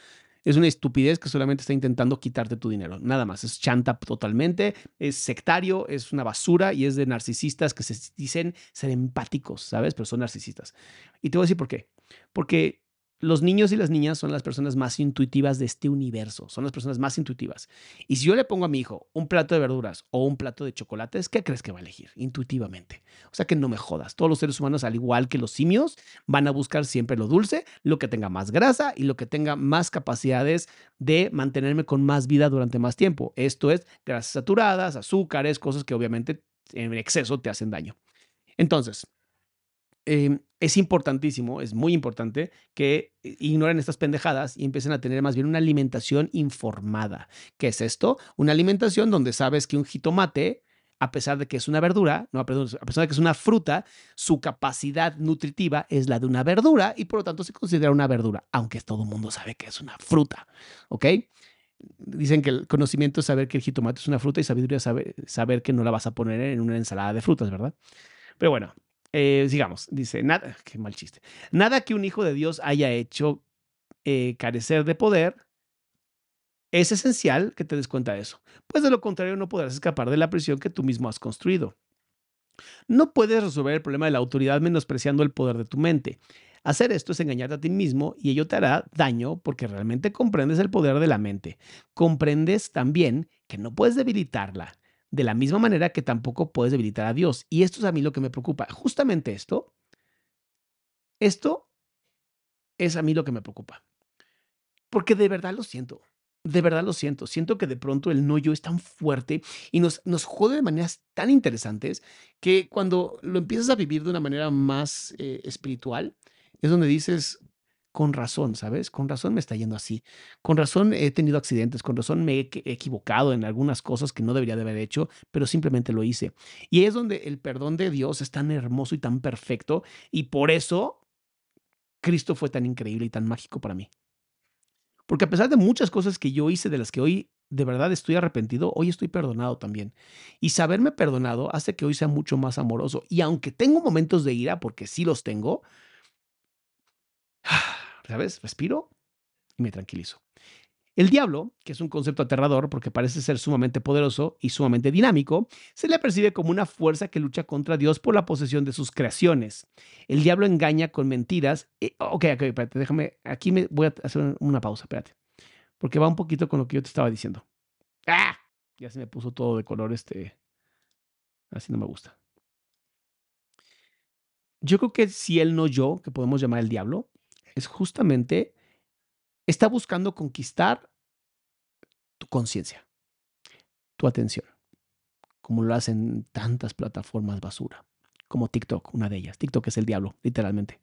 Es una estupidez que solamente está intentando quitarte tu dinero. Nada más. Es chanta totalmente, es sectario, es una basura y es de narcisistas que se dicen ser empáticos, ¿sabes? Pero son narcisistas. Y te voy a decir por qué. Porque los niños y las niñas son las personas más intuitivas de este universo, son las personas más intuitivas. Y si yo le pongo a mi hijo un plato de verduras o un plato de chocolates, ¿qué crees que va a elegir? Intuitivamente. O sea que no me jodas. Todos los seres humanos, al igual que los simios, van a buscar siempre lo dulce, lo que tenga más grasa y lo que tenga más capacidades de mantenerme con más vida durante más tiempo. Esto es grasas saturadas, azúcares, cosas que obviamente en exceso te hacen daño. Entonces, Em, es importantísimo, es muy importante que eh, ignoren estas pendejadas y empiecen a tener más bien una alimentación informada. ¿Qué es esto? Una alimentación donde sabes que un jitomate, a pesar de que es una verdura, no, a pesar de que es una fruta, su capacidad nutritiva es la de una verdura y por lo tanto se considera una verdura, aunque todo el mundo sabe que es una fruta. ¿Ok? Dicen que el conocimiento es saber que el jitomate es una fruta y sabiduría es saber, saber que no la vas a poner en una ensalada de frutas, ¿verdad? Pero bueno, eh, sigamos, dice, nada, qué mal chiste. Nada que un hijo de Dios haya hecho eh, carecer de poder, es esencial que te des cuenta de eso, pues de lo contrario no podrás escapar de la prisión que tú mismo has construido. No puedes resolver el problema de la autoridad menospreciando el poder de tu mente. Hacer esto es engañarte a ti mismo y ello te hará daño porque realmente comprendes el poder de la mente. Comprendes también que no puedes debilitarla de la misma manera que tampoco puedes debilitar a Dios. Y esto es a mí lo que me preocupa. Justamente esto, esto es a mí lo que me preocupa. Porque de verdad lo siento. De verdad lo siento. Siento que de pronto el no yo es tan fuerte y nos, nos jode de maneras tan interesantes que cuando lo empiezas a vivir de una manera más eh, espiritual, es donde dices, con razón, ¿sabes? Con razón me está yendo así. Con razón he tenido accidentes, con razón me he equivocado en algunas cosas que no debería de haber hecho, pero simplemente lo hice. Y es donde el perdón de Dios es tan hermoso y tan perfecto y por eso Cristo fue tan increíble y tan mágico para mí. Porque a pesar de muchas cosas que yo hice de las que hoy de verdad estoy arrepentido, hoy estoy perdonado también. Y saberme perdonado hace que hoy sea mucho más amoroso. Y aunque tengo momentos de ira, porque sí los tengo, ¿sabes? Respiro y me tranquilizo. El diablo, que es un concepto aterrador porque parece ser sumamente poderoso y sumamente dinámico, se le percibe como una fuerza que lucha contra Dios por la posesión de sus creaciones. El diablo engaña con mentiras. Eh, ok, ok, espérate, déjame. Aquí me voy a hacer una pausa, espérate. Porque va un poquito con lo que yo te estaba diciendo. ¡Ah! Ya se me puso todo de color este. Así no me gusta. Yo creo que si él no yo, que podemos llamar el diablo, es justamente, está buscando conquistar tu conciencia, tu atención, como lo hacen tantas plataformas basura, como TikTok, una de ellas. TikTok es el diablo, literalmente.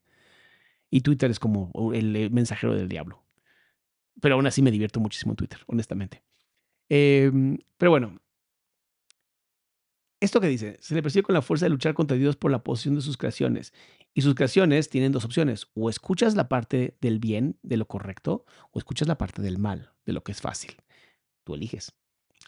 Y Twitter es como el mensajero del diablo. Pero aún así me divierto muchísimo en Twitter, honestamente. Em, pero bueno, esto que dice, se le persigue con la fuerza de luchar contra Dios por la posición de sus creaciones. Y sus creaciones tienen dos opciones. O escuchas la parte del bien, de lo correcto, o escuchas la parte del mal, de lo que es fácil. Tú eliges.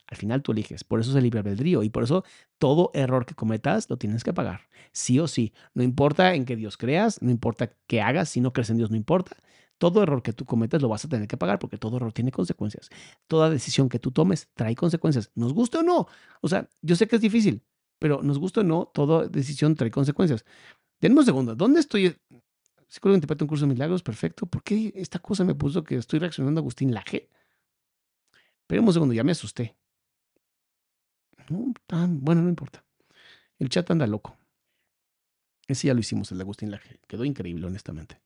Al final tú eliges. Por eso es el libre albedrío. Y por eso todo error que cometas lo tienes que pagar. Sí o sí. No importa en qué Dios creas, no importa qué hagas, si no crees en Dios, no importa. Todo error que tú cometas lo vas a tener que pagar porque todo error tiene consecuencias. Toda decisión que tú tomes trae consecuencias. Nos guste o no. O sea, yo sé que es difícil, pero nos gusta o no, toda decisión trae consecuencias. Denme un segundo. ¿Dónde estoy? Seguro que interpreto un curso de milagros. Perfecto. ¿Por qué esta cosa me puso que estoy reaccionando a Agustín Laje? Esperen un segundo, ya me asusté. No, tan, bueno, no importa. El chat anda loco. Ese ya lo hicimos, el de Agustín Laje. Quedó increíble, honestamente.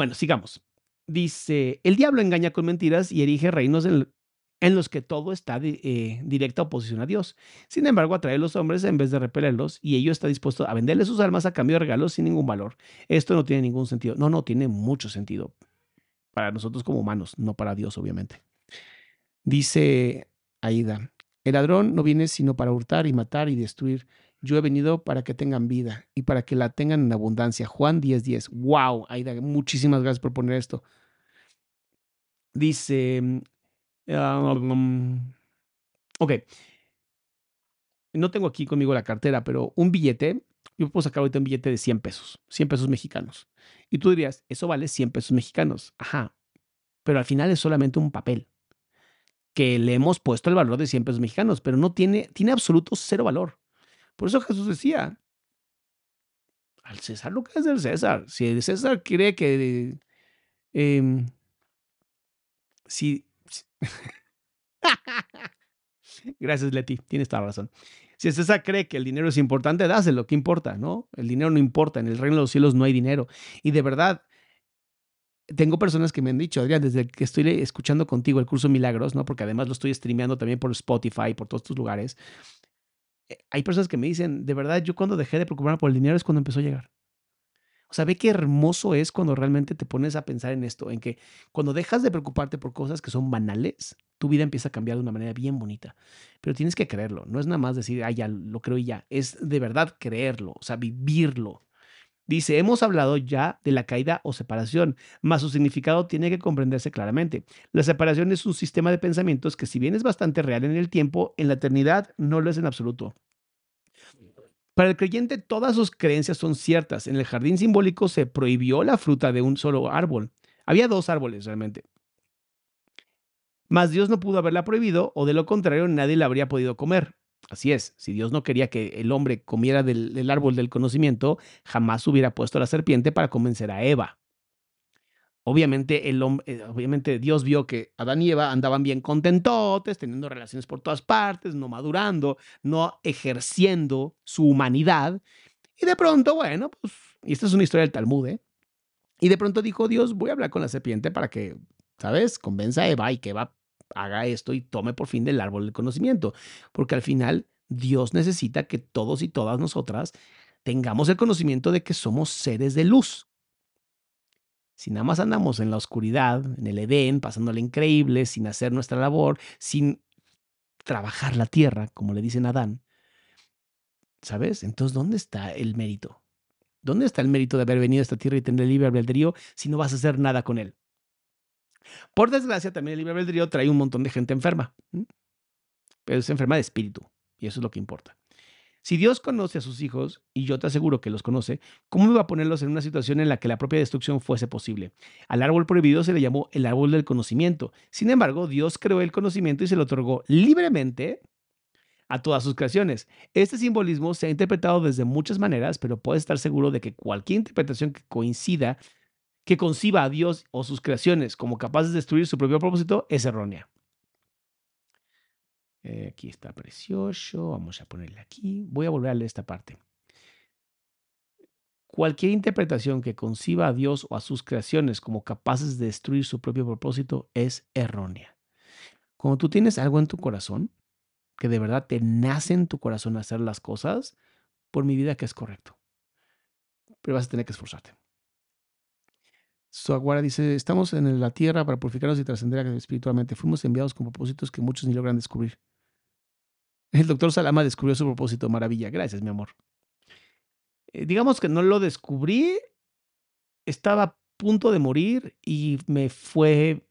Bueno, sigamos. Dice, el diablo engaña con mentiras y erige reinos en, los que todo está de, eh, directa oposición a Dios. Sin embargo, atrae a los hombres en vez de repelerlos y ello está dispuesto a venderle sus almas a cambio de regalos sin ningún valor. Esto no tiene ningún sentido. No, no, tiene mucho sentido para nosotros como humanos, no para Dios, obviamente. Dice Aida, el ladrón no viene sino para hurtar y matar y destruir. Yo he venido para que tengan vida y para que la tengan en abundancia. Juan 10:10. 10. Wow, Aida, muchísimas gracias por poner esto. Dice, um, ok, no tengo aquí conmigo la cartera, pero un billete, yo puedo sacar ahorita un billete de 100 pesos, 100 pesos mexicanos. Y tú dirías, eso vale 100 pesos mexicanos. Ajá, pero al final es solamente un papel que le hemos puesto el valor de 100 pesos mexicanos, pero no tiene, tiene absoluto cero valor. Por eso Jesús decía, al César lo que es del César. Si el César cree que... Eh, si... Gracias, Leti. Tienes toda la razón. Si el César cree que el dinero es importante, dáselo. ¿Qué importa? ¿No? El dinero no importa. En el reino de los cielos no hay dinero. Y de verdad, tengo personas que me han dicho, Adrián, desde que estoy escuchando contigo el curso Milagros, ¿no? Porque además lo estoy streameando también por Spotify, por todos estos lugares. Eh, hay personas que me dicen, de verdad, yo cuando dejé de preocuparme por el dinero es cuando empezó a llegar. O sea, ve qué hermoso es cuando realmente te pones a pensar en esto, en que cuando dejas de preocuparte por cosas que son banales, tu vida empieza a cambiar de una manera bien bonita. Pero tienes que creerlo, no es nada más decir, ah, ya lo creo y ya, es de verdad creerlo, o sea, vivirlo. Dice, hemos hablado ya de la caída o separación, mas su significado tiene que comprenderse claramente. La separación es un sistema de pensamientos que si bien es bastante real en el tiempo, en la eternidad no lo es en absoluto. Para el creyente todas sus creencias son ciertas. En el jardín simbólico se prohibió la fruta de un solo árbol. Había dos árboles realmente. Mas Dios no pudo haberla prohibido o de lo contrario nadie la habría podido comer. Así es, si Dios no quería que el hombre comiera del, árbol del conocimiento, jamás hubiera puesto la serpiente para convencer a Eva. Obviamente, el eh, obviamente Dios vio que Adán y Eva andaban bien contentotes, teniendo relaciones por todas partes, no madurando, no ejerciendo su humanidad. Y de pronto, bueno, pues, y esta es una historia del Talmud, ¿eh? Y de pronto dijo Dios, voy a hablar con la serpiente para que, ¿sabes? Convenza a Eva y que Eva haga esto y tome por fin del árbol del conocimiento. Porque al final Dios necesita que todos y todas nosotras tengamos el conocimiento de que somos seres de luz. Si nada más andamos en la oscuridad, en el Edén, pasándole increíble, sin hacer nuestra labor, sin trabajar la tierra, como le dicen a Adán, ¿sabes? Entonces, ¿dónde está el mérito? ¿Dónde está el mérito de haber venido a esta tierra y tener libre albedrío si no vas a hacer nada con él? Por desgracia, también el libre albedrío trae un montón de gente enferma, pero es enferma de espíritu, y eso es lo que importa. Si Dios conoce a sus hijos, y yo te aseguro que los conoce, ¿cómo iba a ponerlos en una situación en la que la propia destrucción fuese posible? Al árbol prohibido se le llamó el árbol del conocimiento. Sin embargo, Dios creó el conocimiento y se lo otorgó libremente a todas sus creaciones. Este simbolismo se ha interpretado desde muchas maneras, pero puedes estar seguro de que cualquier interpretación que coincida que conciba a Dios o sus creaciones como capaces de destruir su propio propósito es errónea. Eh, aquí está precioso. Vamos a ponerle aquí. Voy a volver a leer esta parte. Cualquier interpretación que conciba a Dios o a sus creaciones como capaces de destruir su propio propósito es errónea. Cuando tú tienes algo en tu corazón, que de verdad te nace en tu corazón hacer las cosas, por mi vida que es correcto. Pero vas a tener que esforzarte. Suaguara dice, estamos en la tierra para purificarnos y trascender espiritualmente. Fuimos enviados con propósitos que muchos ni logran descubrir. El doctor Salama descubrió su propósito. Maravilla. Gracias, mi amor. Eh, digamos que no lo descubrí. Estaba a punto de morir y me fue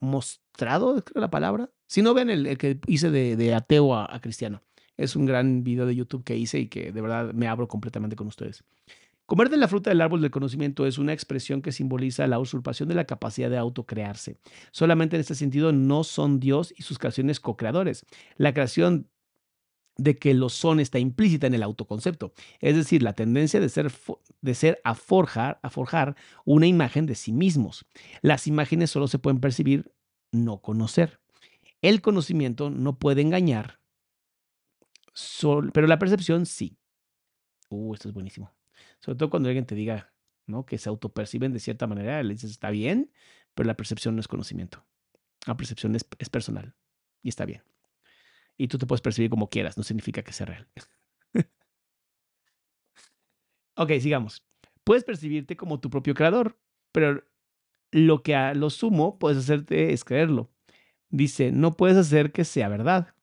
mostrado, creo la palabra. Si no ven el, que hice de, ateo a, cristiano. Es un gran video de YouTube que hice y que de verdad me abro completamente con ustedes. Comer de la fruta del árbol del conocimiento es una expresión que simboliza la usurpación de la capacidad de autocrearse. Solamente en este sentido no son Dios y sus creaciones co-creadores. La creación de que lo son está implícita en el autoconcepto, es decir, la tendencia de ser, de ser a, forjar, a forjar una imagen de sí mismos. Las imágenes solo se pueden percibir, no conocer. El conocimiento no puede engañar, pero la percepción sí. Uh, esto es buenísimo. Sobre todo cuando alguien te diga ¿no? que se autoperciben de cierta manera, le dices, está bien, pero la percepción no es conocimiento. La percepción es, es personal y está bien y tú te puedes percibir como quieras, no significa que sea real. ok, sigamos. Puedes percibirte como tu propio creador, pero lo que a lo sumo puedes hacerte es creerlo. Dice, no puedes hacer que sea verdad.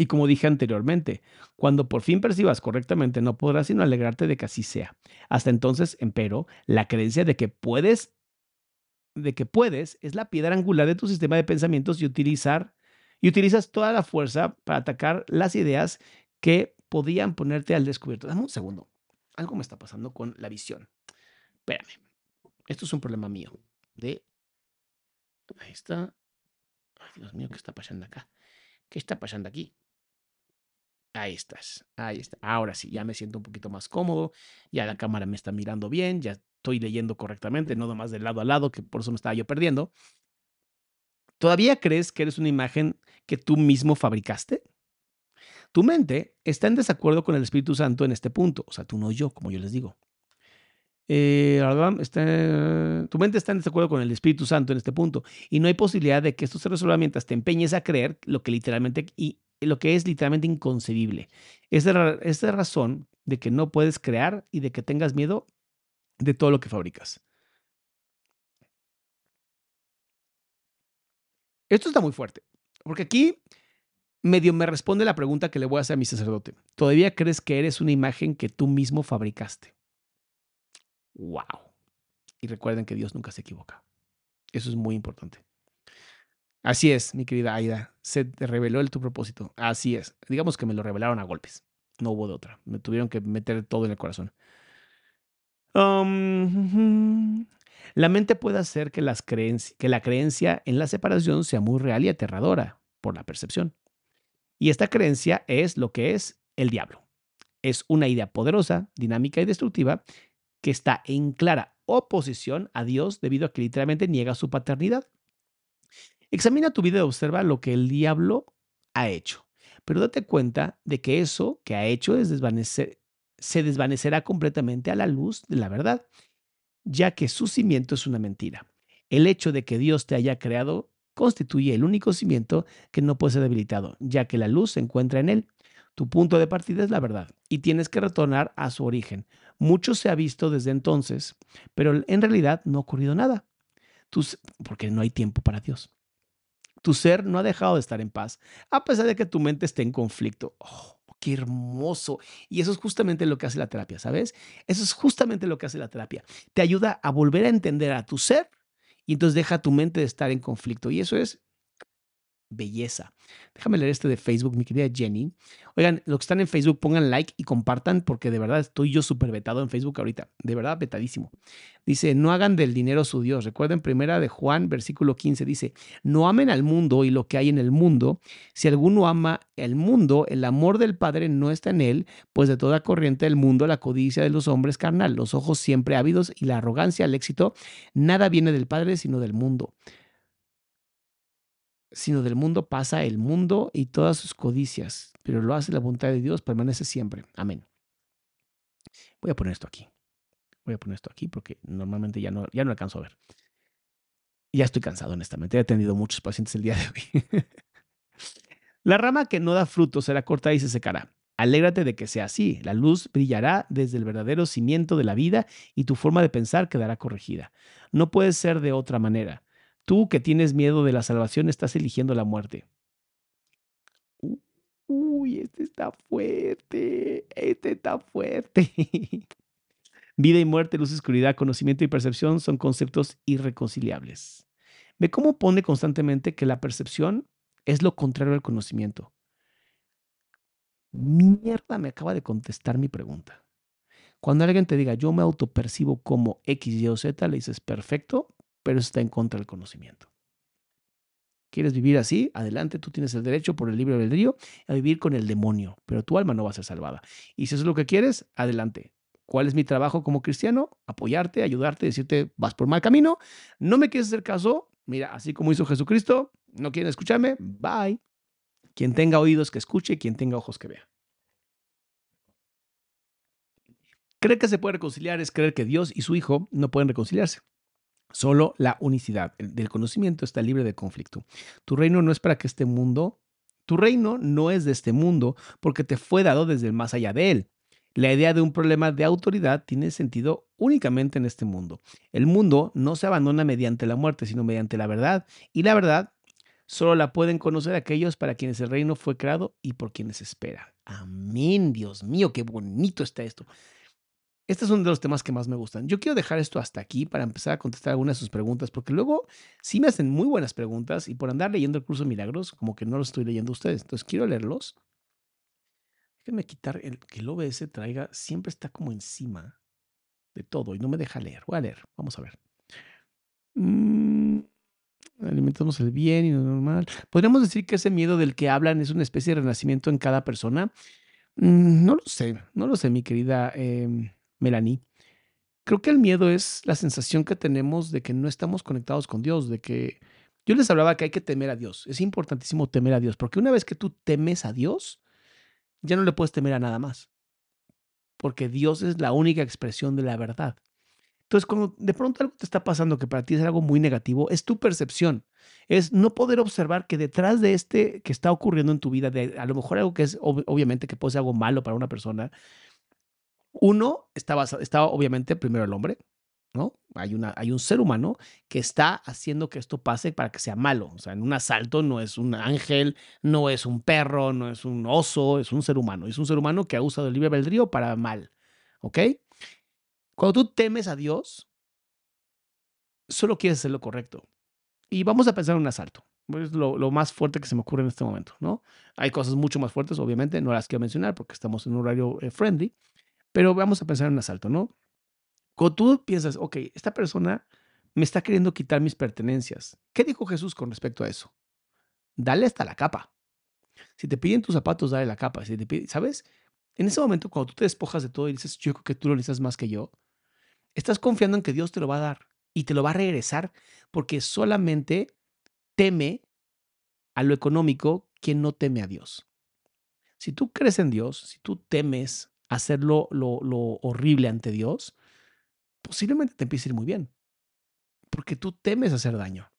Y como dije anteriormente, cuando por fin percibas correctamente, no podrás sino alegrarte de que así sea. Hasta entonces, empero, la creencia de que puedes, de que puedes, es la piedra angular de tu sistema de pensamientos y utilizar y utilizas toda la fuerza para atacar las ideas que podían ponerte al descubierto. Dame un segundo. Algo me está pasando con la visión. Espérame. Esto es un problema mío. De. Ahí está. Ay, Dios mío, ¿qué está pasando acá? ¿Qué está pasando aquí? Ahí estás. Ahí está. Ahora sí, ya me siento un poquito más cómodo. Ya la cámara me está mirando bien. Ya estoy leyendo correctamente, no nomás de lado a lado, que por eso me estaba yo perdiendo. ¿Todavía crees que eres una imagen que tú mismo fabricaste? Tu mente está en desacuerdo con el Espíritu Santo en este punto, o sea, tú no yo, como yo les digo. Eh, tu mente está en desacuerdo con el Espíritu Santo en este punto y no hay posibilidad de que esto se resuelva mientras te empeñes a creer lo que literalmente lo que es literalmente inconcebible. Esa es la razón de que no puedes crear y de que tengas miedo de todo lo que fabricas. Esto está muy fuerte, porque aquí medio me responde la pregunta que le voy a hacer a mi sacerdote. ¿Todavía crees que eres una imagen que tú mismo fabricaste? ¡Wow! Y recuerden que Dios nunca se equivoca. Eso es muy importante. Así es, mi querida Aida. Se te reveló el tu propósito. Así es. Digamos que me lo revelaron a golpes. No hubo de otra. Me tuvieron que meter todo en el corazón. Um, la mente puede hacer que, las que la creencia en la separación sea muy real y aterradora por la percepción. Y esta creencia es lo que es el diablo. Es una idea poderosa, dinámica y destructiva que está en clara oposición a Dios debido a que literalmente niega su paternidad. Examina tu vida y observa lo que el diablo ha hecho, pero date cuenta de que eso que ha hecho es desvanecer, se desvanecerá completamente a la luz de la verdad ya que su cimiento es una mentira. El hecho de que Dios te haya creado constituye el único cimiento que no puede ser debilitado, ya que la luz se encuentra en él. Tu punto de partida es la verdad y tienes que retornar a su origen. Mucho se ha visto desde entonces, pero en realidad no ha ocurrido nada, porque no hay tiempo para Dios. Tu ser no ha dejado de estar en paz, a pesar de que tu mente esté en conflicto. Oh, qué hermoso. Y eso es justamente lo que hace la terapia, ¿sabes? Eso es justamente lo que hace la terapia. Te ayuda a volver a entender a tu ser y entonces deja tu mente de estar en conflicto. Y eso es belleza. Déjame leer este de Facebook, mi querida Jenny. Oigan, los que están en Facebook, pongan like y compartan porque de verdad estoy yo súper vetado en Facebook ahorita. De verdad, vetadísimo. Dice, no hagan del dinero su Dios. Recuerden primera de Juan, versículo 15, dice, no amen al mundo y lo que hay en el mundo. Si alguno ama el mundo, el amor del Padre no está en él, pues de toda corriente del mundo, la codicia de los hombres carnal, los ojos siempre ávidos y la arrogancia al éxito, nada viene del Padre sino del mundo sino del mundo pasa el mundo y todas sus codicias, pero lo hace la voluntad de Dios, permanece siempre. Amén. Voy a poner esto aquí. Voy a poner esto aquí porque normalmente ya no, ya no alcanzo a ver. Ya estoy cansado, honestamente. He atendido muchos pacientes el día de hoy. la rama que no da fruto será cortada y se secará. Alégrate de que sea así. La luz brillará desde el verdadero cimiento de la vida y tu forma de pensar quedará corregida. No puede ser de otra manera. Tú que tienes miedo de la salvación estás eligiendo la muerte. Uy, este está fuerte. Este está fuerte. Vida y muerte, luz y oscuridad, conocimiento y percepción son conceptos irreconciliables. Ve cómo pone constantemente que la percepción es lo contrario al conocimiento. Mierda, me acaba de contestar mi pregunta. Cuando alguien te diga, yo me autopercibo como X, Y o Z, le dices, perfecto, pero eso está en contra del conocimiento. ¿Quieres vivir así? Adelante, tú tienes el derecho por el libre albedrío a vivir con el demonio, pero tu alma no va a ser salvada. Y si eso es lo que quieres, adelante. ¿Cuál es mi trabajo como cristiano? Apoyarte, ayudarte, decirte, vas por mal camino. No me quieres hacer caso. Mira, así como hizo Jesucristo, no quieren escucharme. Bye. Quien tenga oídos que escuche, quien tenga ojos que vea. Creer que se puede reconciliar es creer que Dios y su Hijo no pueden reconciliarse. Solo la unicidad del conocimiento está libre de conflicto. Tu reino no es para que este mundo, tu reino no es de este mundo porque te fue dado desde el más allá de él. La idea de un problema de autoridad tiene sentido únicamente en este mundo. El mundo no se abandona mediante la muerte, sino mediante la verdad. Y la verdad solo la pueden conocer aquellos para quienes el reino fue creado y por quienes espera. Amén, Dios mío, qué bonito está esto. Este es uno de los temas que más me gustan. Yo quiero dejar esto hasta aquí para empezar a contestar algunas de sus preguntas, porque luego sí me hacen muy buenas preguntas y por andar leyendo el curso de milagros, como que no lo estoy leyendo a ustedes. Entonces quiero leerlos. Déjenme quitar el que el OBS traiga, siempre está como encima de todo y no me deja leer. Voy a leer, vamos a ver. Mm, alimentamos el bien y lo normal. ¿Podríamos decir que ese miedo del que hablan es una especie de renacimiento en cada persona? Mm, no lo sé, no lo sé, mi querida. Em, Melanie, creo que el miedo es la sensación que tenemos de que no estamos conectados con Dios, de que yo les hablaba que hay que temer a Dios. Es importantísimo temer a Dios, porque una vez que tú temes a Dios, ya no le puedes temer a nada más, porque Dios es la única expresión de la verdad. Entonces, cuando de pronto algo te está pasando que para ti es algo muy negativo, es tu percepción. Es no poder observar que detrás de este que está ocurriendo en tu vida, de a lo mejor algo que es obviamente que puede ser algo malo para una persona, uno, está, obviamente primero el hombre, ¿no? Hay, una, hay un ser humano que está haciendo que esto pase para que sea malo. O sea, en un asalto no es un ángel, no es un perro, no es un oso, es un ser humano. Es un ser humano que ha usado el libre albedrío para mal. ¿Ok? Cuando tú temes a Dios, solo quieres hacer lo correcto. Y vamos a pensar en un asalto. Es lo, lo, más fuerte que se me ocurre en este momento, ¿no? Hay cosas mucho más fuertes, obviamente, no las quiero mencionar porque estamos en un horario eh, friendly, pero vamos a pensar en un asalto, ¿no? Cuando tú piensas, ok, esta persona me está queriendo quitar mis pertenencias. ¿Qué dijo Jesús con respecto a eso? Dale hasta la capa. Si te piden tus zapatos, dale la capa. ¿Sabes? En ese momento, cuando tú te despojas de todo y dices, yo creo que tú lo necesitas más que yo, estás confiando en que Dios te lo va a dar y te lo va a regresar porque solamente teme a lo económico quien no teme a Dios. Si tú crees en Dios, si tú temes hacerlo lo, horrible ante Dios, posiblemente te empiece a ir muy bien, porque tú temes hacer daño.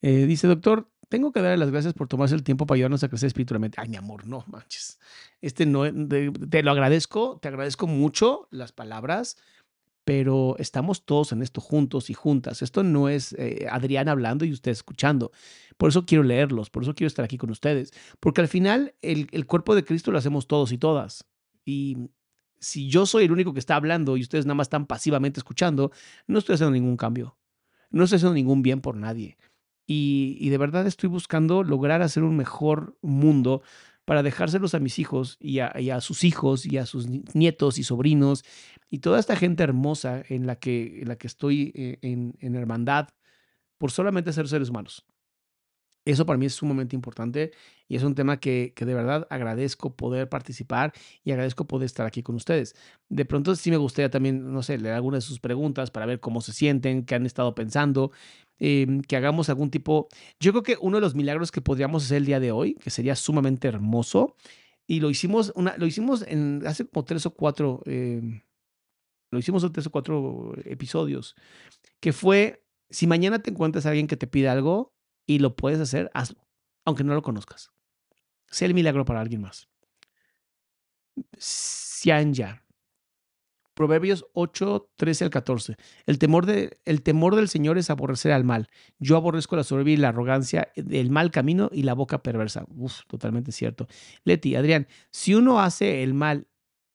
Eh, dice, doctor, tengo que darle las gracias por tomarse el tiempo para ayudarnos a crecer espiritualmente. Ay, mi amor, no manches. Este no, te lo agradezco, te agradezco mucho las palabras, pero estamos todos en esto juntos y juntas. Esto no es eh, Adrián hablando y usted escuchando. Por eso quiero leerlos, por eso quiero estar aquí con ustedes, porque al final el cuerpo de Cristo lo hacemos todos y todas. Y si yo soy el único que está hablando y ustedes nada más están pasivamente escuchando, no estoy haciendo ningún cambio. No estoy haciendo ningún bien por nadie. Y, de verdad estoy buscando lograr hacer un mejor mundo para dejárselos a mis hijos y a, sus hijos y a sus nietos y sobrinos y toda esta gente hermosa en la que, estoy eh, en, en hermandad por solamente ser seres humanos. Eso para mí es sumamente importante y es un tema que, de verdad agradezco poder participar y agradezco poder estar aquí con ustedes. De pronto sí me gustaría también, no sé, leer algunas de sus preguntas para ver cómo se sienten, qué han estado pensando, em, que hagamos algún tipo... Yo creo que uno de los milagros que podríamos hacer el día de hoy, que sería sumamente hermoso, y lo hicimos, una, lo hicimos hace como tres o cuatro... Em, lo hicimos tres o cuatro episodios, que fue, si mañana te encuentras a alguien que te pide algo, y lo puedes hacer, hazlo, aunque no lo conozcas. Sea el milagro para alguien más. Sianja. Proverbios 8, 13 al 14. El temor, de, el temor del Señor es aborrecer al mal. Yo aborrezco la soberbia y la arrogancia, el mal camino y la boca perversa. Uf, totalmente cierto. Leti, Adrián, si uno hace el mal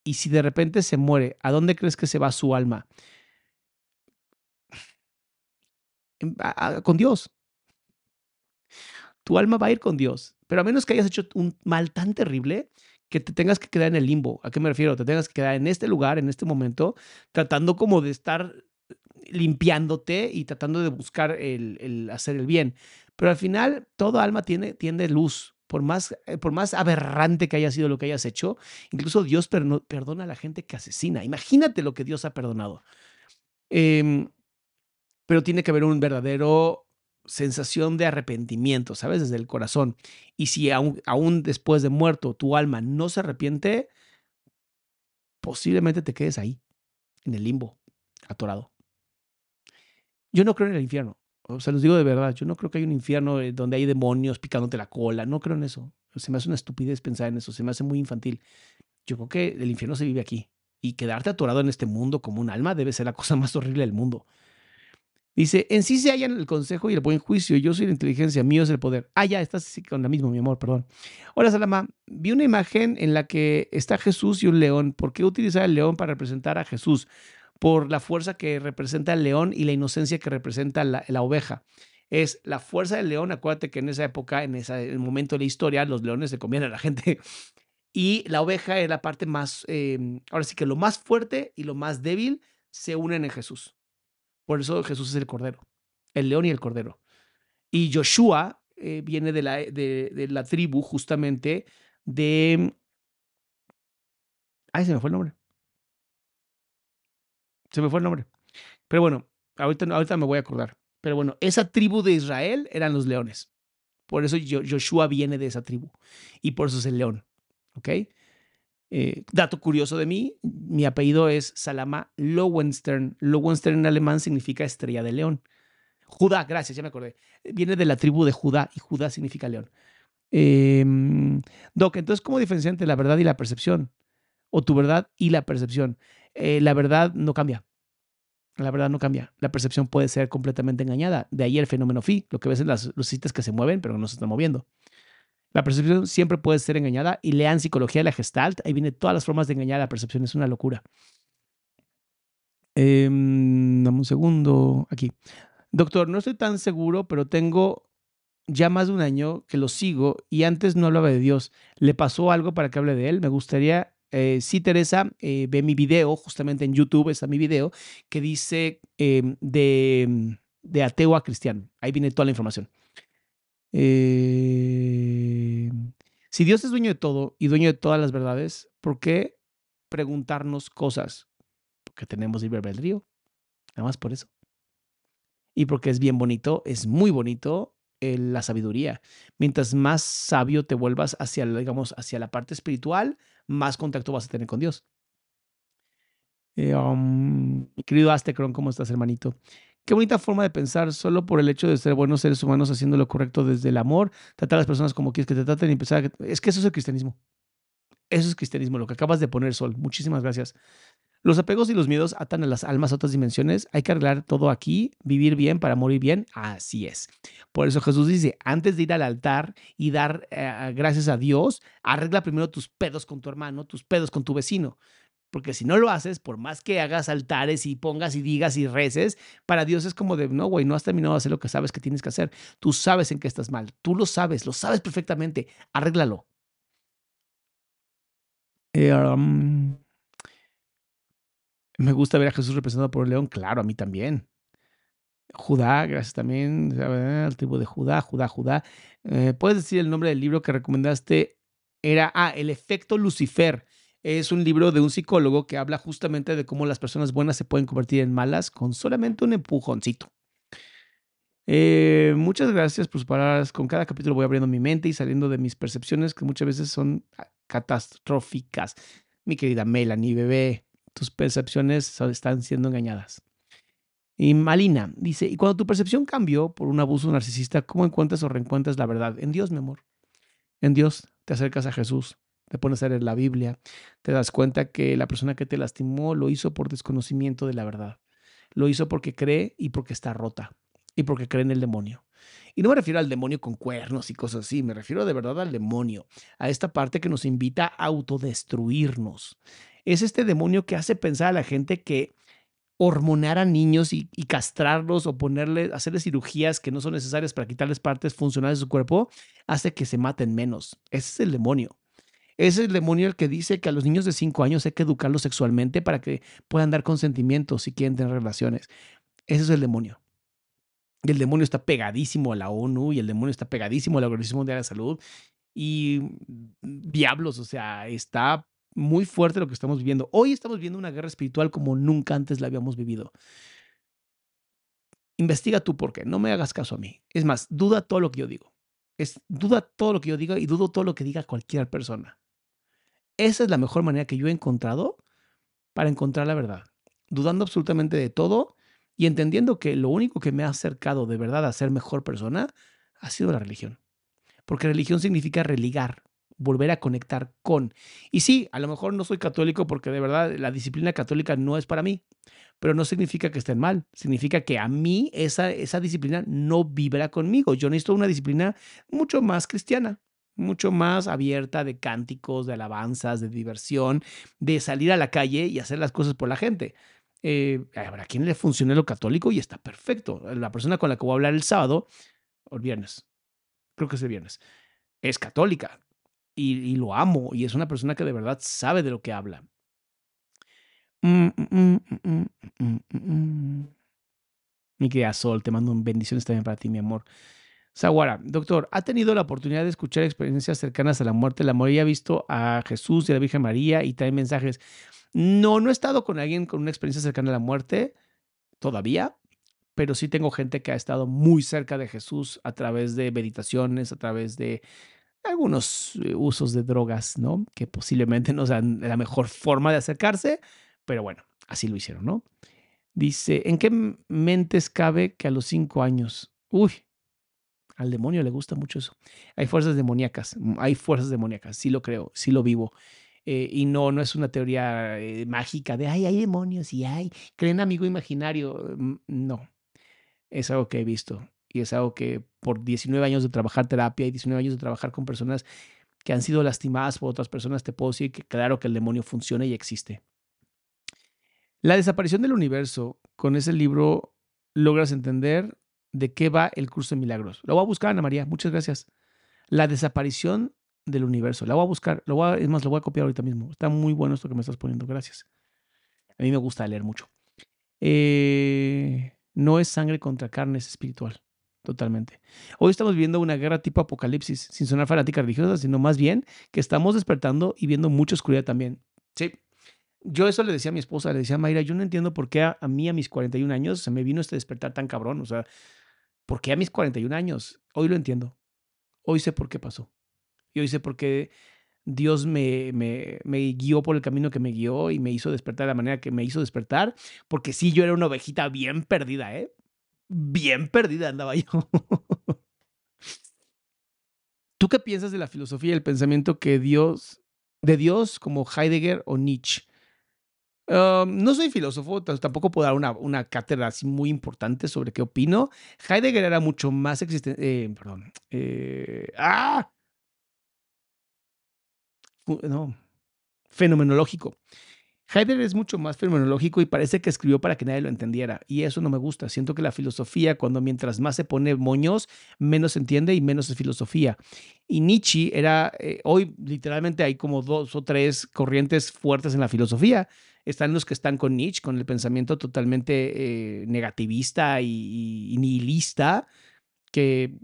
y si de repente se muere, ¿a dónde crees que se va su alma? Con Dios. Tu alma va a ir con Dios. Pero a menos que hayas hecho un mal tan terrible que te tengas que quedar en el limbo. ¿A qué me refiero? Te tengas que quedar en este lugar, en este momento, tratando como de estar limpiándote y tratando de buscar el, hacer el bien. Pero al final, toda alma tiene, tiene luz. Por más, eh, por más aberrante que haya sido lo que hayas hecho, incluso Dios perdona a la gente que asesina. Imagínate lo que Dios ha perdonado. Em, pero tiene que haber un verdadero sensación de arrepentimiento, ¿sabes? Desde el corazón. Y si aún, después de muerto tu alma no se arrepiente, posiblemente te quedes ahí, en el limbo, atorado. Yo no creo en el infierno. O sea, los digo de verdad, yo no creo que hay un infierno eh, donde hay demonios picándote la cola. No creo en eso. Se me hace una estupidez pensar en eso. Se me hace muy infantil. Yo creo que el infierno se vive aquí. Y quedarte atorado en este mundo como un alma debe ser la cosa más horrible del mundo. Dice, en sí se hallan el consejo y el buen juicio. Yo soy la inteligencia, mío es el poder. Ah, ya, estás con la misma, mi amor, perdón. Hola, Salama. Vi una imagen en la que está Jesús y un león. ¿Por qué utilizar el león para representar a Jesús? Por la fuerza que representa el león y la inocencia que representa la, oveja. Es la fuerza del león. Acuérdate que en esa época, en ese momento de la historia, los leones se comían a la gente. Y la oveja es la parte más, eh, ahora sí que lo más fuerte y lo más débil se unen en Jesús. Por eso Jesús es el cordero, el león y el cordero. Y Joshua eh, viene de la, de, la tribu justamente de... Ay, se me fue el nombre. Se me fue el nombre. Pero bueno, ahorita, ahorita me voy a acordar. Pero bueno, esa tribu de Israel eran los leones. Por eso Joshua viene de esa tribu. Y por eso es el león. ¿Ok? Eh, dato curioso de mí, mi apellido es Salama Lowenstern. Lowenstern en alemán significa estrella de león. Judá, gracias, ya me acordé. Viene de la tribu de Judá y Judá significa león. Em, Doc, entonces, ¿cómo diferenciar entre la verdad y la percepción? O tu verdad y la percepción. Eh, la verdad no cambia. La verdad no cambia. La percepción puede ser completamente engañada. De ahí el fenómeno phi, lo que ves en las lucitas que se mueven, pero no se están moviendo. La percepción siempre puede ser engañada y lean psicología de la gestalt. Ahí viene todas las formas de engañar la percepción. Es una locura. Em, dame un segundo. Aquí. Doctor, no estoy tan seguro, pero tengo ya más de un año que lo sigo y antes no hablaba de Dios. ¿Le pasó algo para que hable de él? Me gustaría, eh, sí, Teresa, eh, ve mi video, justamente en YouTube está mi video, que dice em, de, de ateo a cristiano. Ahí viene toda la información. Eh, si Dios es dueño de todo y dueño de todas las verdades, ¿por qué preguntarnos cosas? Porque tenemos libre albedrío. Nada más por eso. Y porque es bien bonito, es muy bonito la sabiduría. Mientras más sabio te vuelvas hacia, digamos, hacia la parte espiritual, más contacto vas a tener con Dios. Eh, um, querido Astecron, ¿cómo estás, hermanito? Qué bonita forma de pensar, solo por el hecho de ser buenos seres humanos haciendo lo correcto desde el amor, tratar a las personas como quieres que te traten y empezar a... Es que eso es el cristianismo. Eso es cristianismo, lo que acabas de poner, Sol. Muchísimas gracias. Los apegos y los miedos atan a las almas a otras dimensiones. Hay que arreglar todo aquí, vivir bien para morir bien. Así es. Por eso Jesús dice, antes de ir al altar y dar eh, gracias a Dios, arregla primero tus pedos con tu hermano, tus pedos con tu vecino. Porque si no lo haces, por más que hagas altares y pongas y digas y reces, para Dios es como de, no, güey, no has terminado de hacer lo que sabes que tienes que hacer. Tú sabes en qué estás mal. Tú lo sabes, lo sabes perfectamente. Arréglalo. Eh, me gusta ver a Jesús representado por un león. Claro, a mí también. Judá, gracias también al tribu de Judá, Judá, Judá. Eh, ¿Puedes decir el nombre del libro que recomendaste? Era, ah, El efecto Lucifer es un libro de un psicólogo que habla justamente de cómo las personas buenas se pueden convertir en malas con solamente un empujoncito. Eh, muchas gracias por sus palabras. Con cada capítulo voy abriendo mi mente y saliendo de mis percepciones que muchas veces son catastróficas. Mi querida Melanie, bebé, tus percepciones están siendo engañadas. Y Malina dice, y cuando tu percepción cambió por un abuso narcisista, ¿cómo encuentras o reencuentras la verdad? En Dios, mi amor. En Dios te acercas a Jesús, te pones a leer la Biblia, te das cuenta que la persona que te lastimó lo hizo por desconocimiento de la verdad. Lo hizo porque cree y porque está rota y porque cree en el demonio. Y no me refiero al demonio con cuernos y cosas así, me refiero de verdad al demonio, a esta parte que nos invita a autodestruirnos. Es este demonio que hace pensar a la gente que hormonar a niños y, castrarlos o ponerle, hacerles cirugías que no son necesarias para quitarles partes funcionales de su cuerpo, hace que se maten menos. Ese es el demonio. Es el demonio el que dice que a los niños de 5 años hay que educarlos sexualmente para que puedan dar consentimiento si quieren tener relaciones. Ese es el demonio. Y el demonio está pegadísimo a la ONU y el demonio está pegadísimo a la Organización Mundial de la Salud. Y mm, diablos, o sea, está muy fuerte lo que estamos viviendo. Hoy estamos viviendo una guerra espiritual como nunca antes la habíamos vivido. Investiga tú por qué, no me hagas caso a mí. Es más, duda todo lo que yo digo. Es, duda todo lo que yo diga y dudo todo lo que diga cualquier persona. Esa es la mejor manera que yo he encontrado para encontrar la verdad. Dudando absolutamente de todo y entendiendo que lo único que me ha acercado de verdad a ser mejor persona ha sido la religión. Porque religión significa religar, volver a conectar con. Y sí, a lo mejor no soy católico porque de verdad la disciplina católica no es para mí, pero no significa que estén mal, significa que a mí esa, esa disciplina no vibra conmigo. Yo necesito una disciplina mucho más cristiana, mucho más abierta de cánticos, de alabanzas, de diversión, de salir a la calle y hacer las cosas por la gente. Eh, ¿A quién le funciona lo católico? Y está perfecto. La persona con la que voy a hablar el sábado, o el viernes, creo que es el viernes, es católica y, lo amo y es una persona que de verdad sabe de lo que habla. Mm, mm, mm, mi querida Sol, te mando bendiciones también para ti, mi amor. Zaguara, doctor, ¿ha tenido la oportunidad de escuchar experiencias cercanas a la muerte? La mayoría ha visto a Jesús y a la Virgen María y trae mensajes. No, no he estado con alguien con una experiencia cercana a la muerte todavía, pero sí tengo gente que ha estado muy cerca de Jesús a través de meditaciones, a través de algunos eh, usos de drogas, ¿no? Que posiblemente no sean la mejor forma de acercarse, pero bueno, así lo hicieron, ¿no? Dice, ¿en qué mentes cabe que a los cinco años? Uy, al demonio le gusta mucho eso. Hay fuerzas demoníacas, hay fuerzas demoníacas, sí lo creo, sí lo vivo. Eh, y no, no es una teoría eh, mágica de, ay, hay demonios y hay, creen amigo imaginario. Mm, no, es algo que he visto y es algo que por 19 años de trabajar terapia y 19 años de trabajar con personas que han sido lastimadas por otras personas, te puedo decir que claro que el demonio funciona y existe. La desaparición del universo, con ese libro logras entender de qué va el curso de milagros. Lo voy a buscar, Ana María, muchas gracias. La desaparición del universo. La voy a buscar, lo voy a, es más, lo voy a copiar ahorita mismo. Está muy bueno esto que me estás poniendo, gracias. A mí me gusta leer mucho. Eh, no es sangre contra carne, es espiritual. Totalmente. Hoy estamos viendo una guerra tipo apocalipsis, sin sonar fanática religiosa, sino más bien que estamos despertando y viendo mucha oscuridad también. Sí. Yo eso le decía a mi esposa, le decía a Mayra, yo no entiendo por qué a, mí a mis 41 años se me vino este despertar tan cabrón. O sea, ¿por qué a mis 41 años? Hoy lo entiendo. Hoy sé por qué pasó. Y hoy sé por qué Dios me, me, me, guió por el camino que me guió y me hizo despertar de la manera que me hizo despertar, porque sí, yo era una ovejita bien perdida, ¿eh? bien perdida andaba yo. ¿Tú qué piensas de la filosofía y el pensamiento que Dios, de Dios como Heidegger o Nietzsche? No soy filósofo, tampoco puedo dar una, cátedra así muy importante sobre qué opino. Heidegger era mucho más existente, eh, perdón, eh, ¡ah! No, fenomenológico. Heidegger es mucho más fenomenológico y parece que escribió para que nadie lo entendiera. Y eso no me gusta. Siento que la filosofía, cuando mientras más se pone moños, menos se entiende y menos es filosofía. Y Nietzsche era, eh, hoy literalmente hay como dos o tres corrientes fuertes en la filosofía. Están los que están con Nietzsche, con el pensamiento totalmente eh, negativista y nihilista, que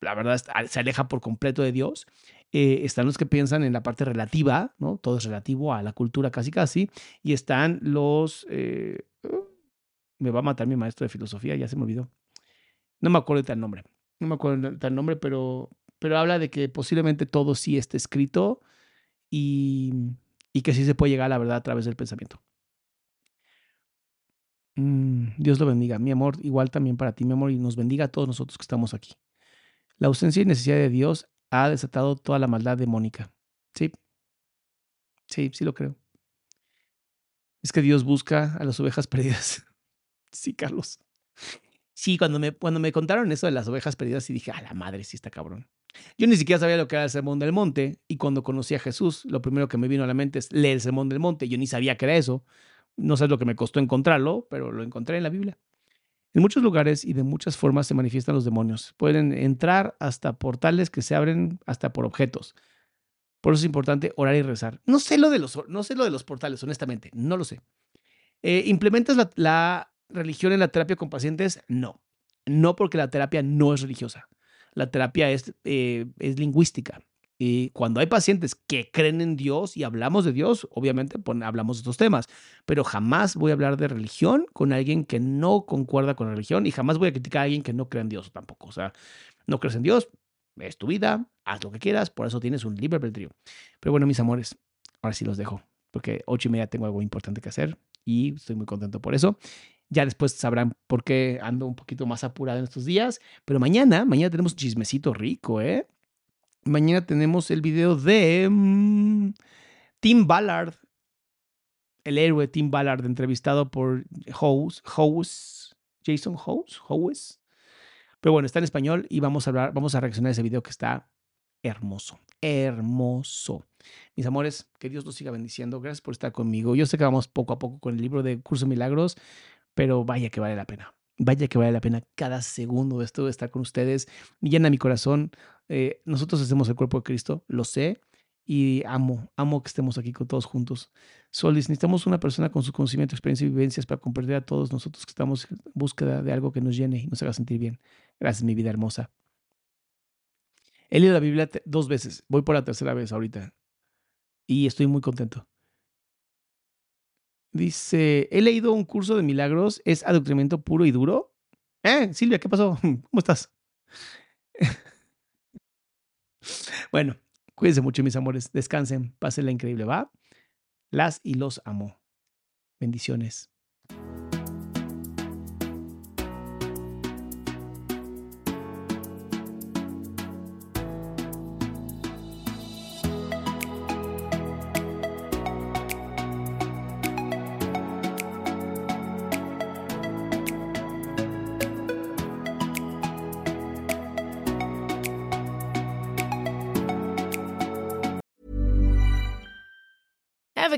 la verdad se aleja por completo de Dios. Eh, están los que piensan en la parte relativa, ¿no? Todo es relativo a la cultura casi casi, y están los... Eh, me va a matar mi maestro de filosofía, ya se me olvidó. No me acuerdo de tal nombre, no me acuerdo de tal nombre, pero, pero habla de que posiblemente todo sí esté escrito y, y que sí se puede llegar a la verdad a través del pensamiento. Mm, Dios lo bendiga, mi amor, igual también para ti, mi amor, y nos bendiga a todos nosotros que estamos aquí. La ausencia y necesidad de Dios ha desatado toda la maldad demónica. Sí, Sí, sí lo creo. Es que Dios busca a las ovejas perdidas. Sí, Carlos. Sí, cuando me, cuando me contaron eso de las ovejas perdidas, y dije, a la madre, sí está cabrón. Yo ni siquiera sabía lo que era el Sermón del Monte, y cuando conocí a Jesús, lo primero que me vino a la mente es leer el Sermón del Monte. Yo ni sabía que era eso. No sé lo que me costó encontrarlo, pero lo encontré en la Biblia. En muchos lugares y de muchas formas se manifiestan los demonios. Pueden entrar hasta portales que se abren hasta por objetos. Por eso es importante orar y rezar. No sé lo de los, no sé lo de los portales, honestamente, no lo sé. Eh, ¿Implementas la, religión en la terapia con pacientes? No. No porque la terapia no es religiosa. La terapia es, eh, es lingüística. Y cuando hay pacientes que creen en Dios y hablamos de Dios, obviamente hablamos de estos temas, pero jamás voy a hablar de religión con alguien que no concuerda con la religión y jamás voy a criticar a alguien que no cree en Dios tampoco. O sea, no crees en Dios, es tu vida, haz lo que quieras, por eso tienes un libre albedrío. Pero bueno, mis amores, ahora sí los dejo, porque ocho y media tengo algo importante que hacer y estoy muy contento por eso. Ya después sabrán por qué ando un poquito más apurado en estos días, pero mañana, mañana tenemos chismecito rico, ¿eh? Mañana tenemos el video de mm, Tim Ballard, el héroe Tim Ballard, entrevistado por House, House, Jason House, House. Pero bueno, está en español y vamos a hablar, vamos a reaccionar a ese video que está hermoso, hermoso. Mis amores, que Dios los siga bendiciendo. Gracias por estar conmigo. Yo sé que vamos poco a poco con el libro de Curso Milagros, pero vaya que vale la pena. Vaya que vale la pena cada segundo de esto de estar con ustedes. Llena mi corazón. Eh, nosotros hacemos el cuerpo de Cristo, lo sé, y amo, amo que estemos aquí con todos juntos. Solis, necesitamos una persona con su conocimiento, experiencia y vivencias para comprender a todos nosotros que estamos en búsqueda de algo que nos llene y nos haga sentir bien. Gracias, mi vida hermosa. He leído la Biblia dos veces, voy por la tercera vez ahorita y estoy muy contento. Dice, he leído un curso de milagros, es adoctrinamiento puro y duro. Eh, Silvia, ¿qué pasó? ¿Cómo estás? bueno, cuídense mucho, mis amores. Descansen, pásenla increíble, ¿va? Las y los amo. Bendiciones.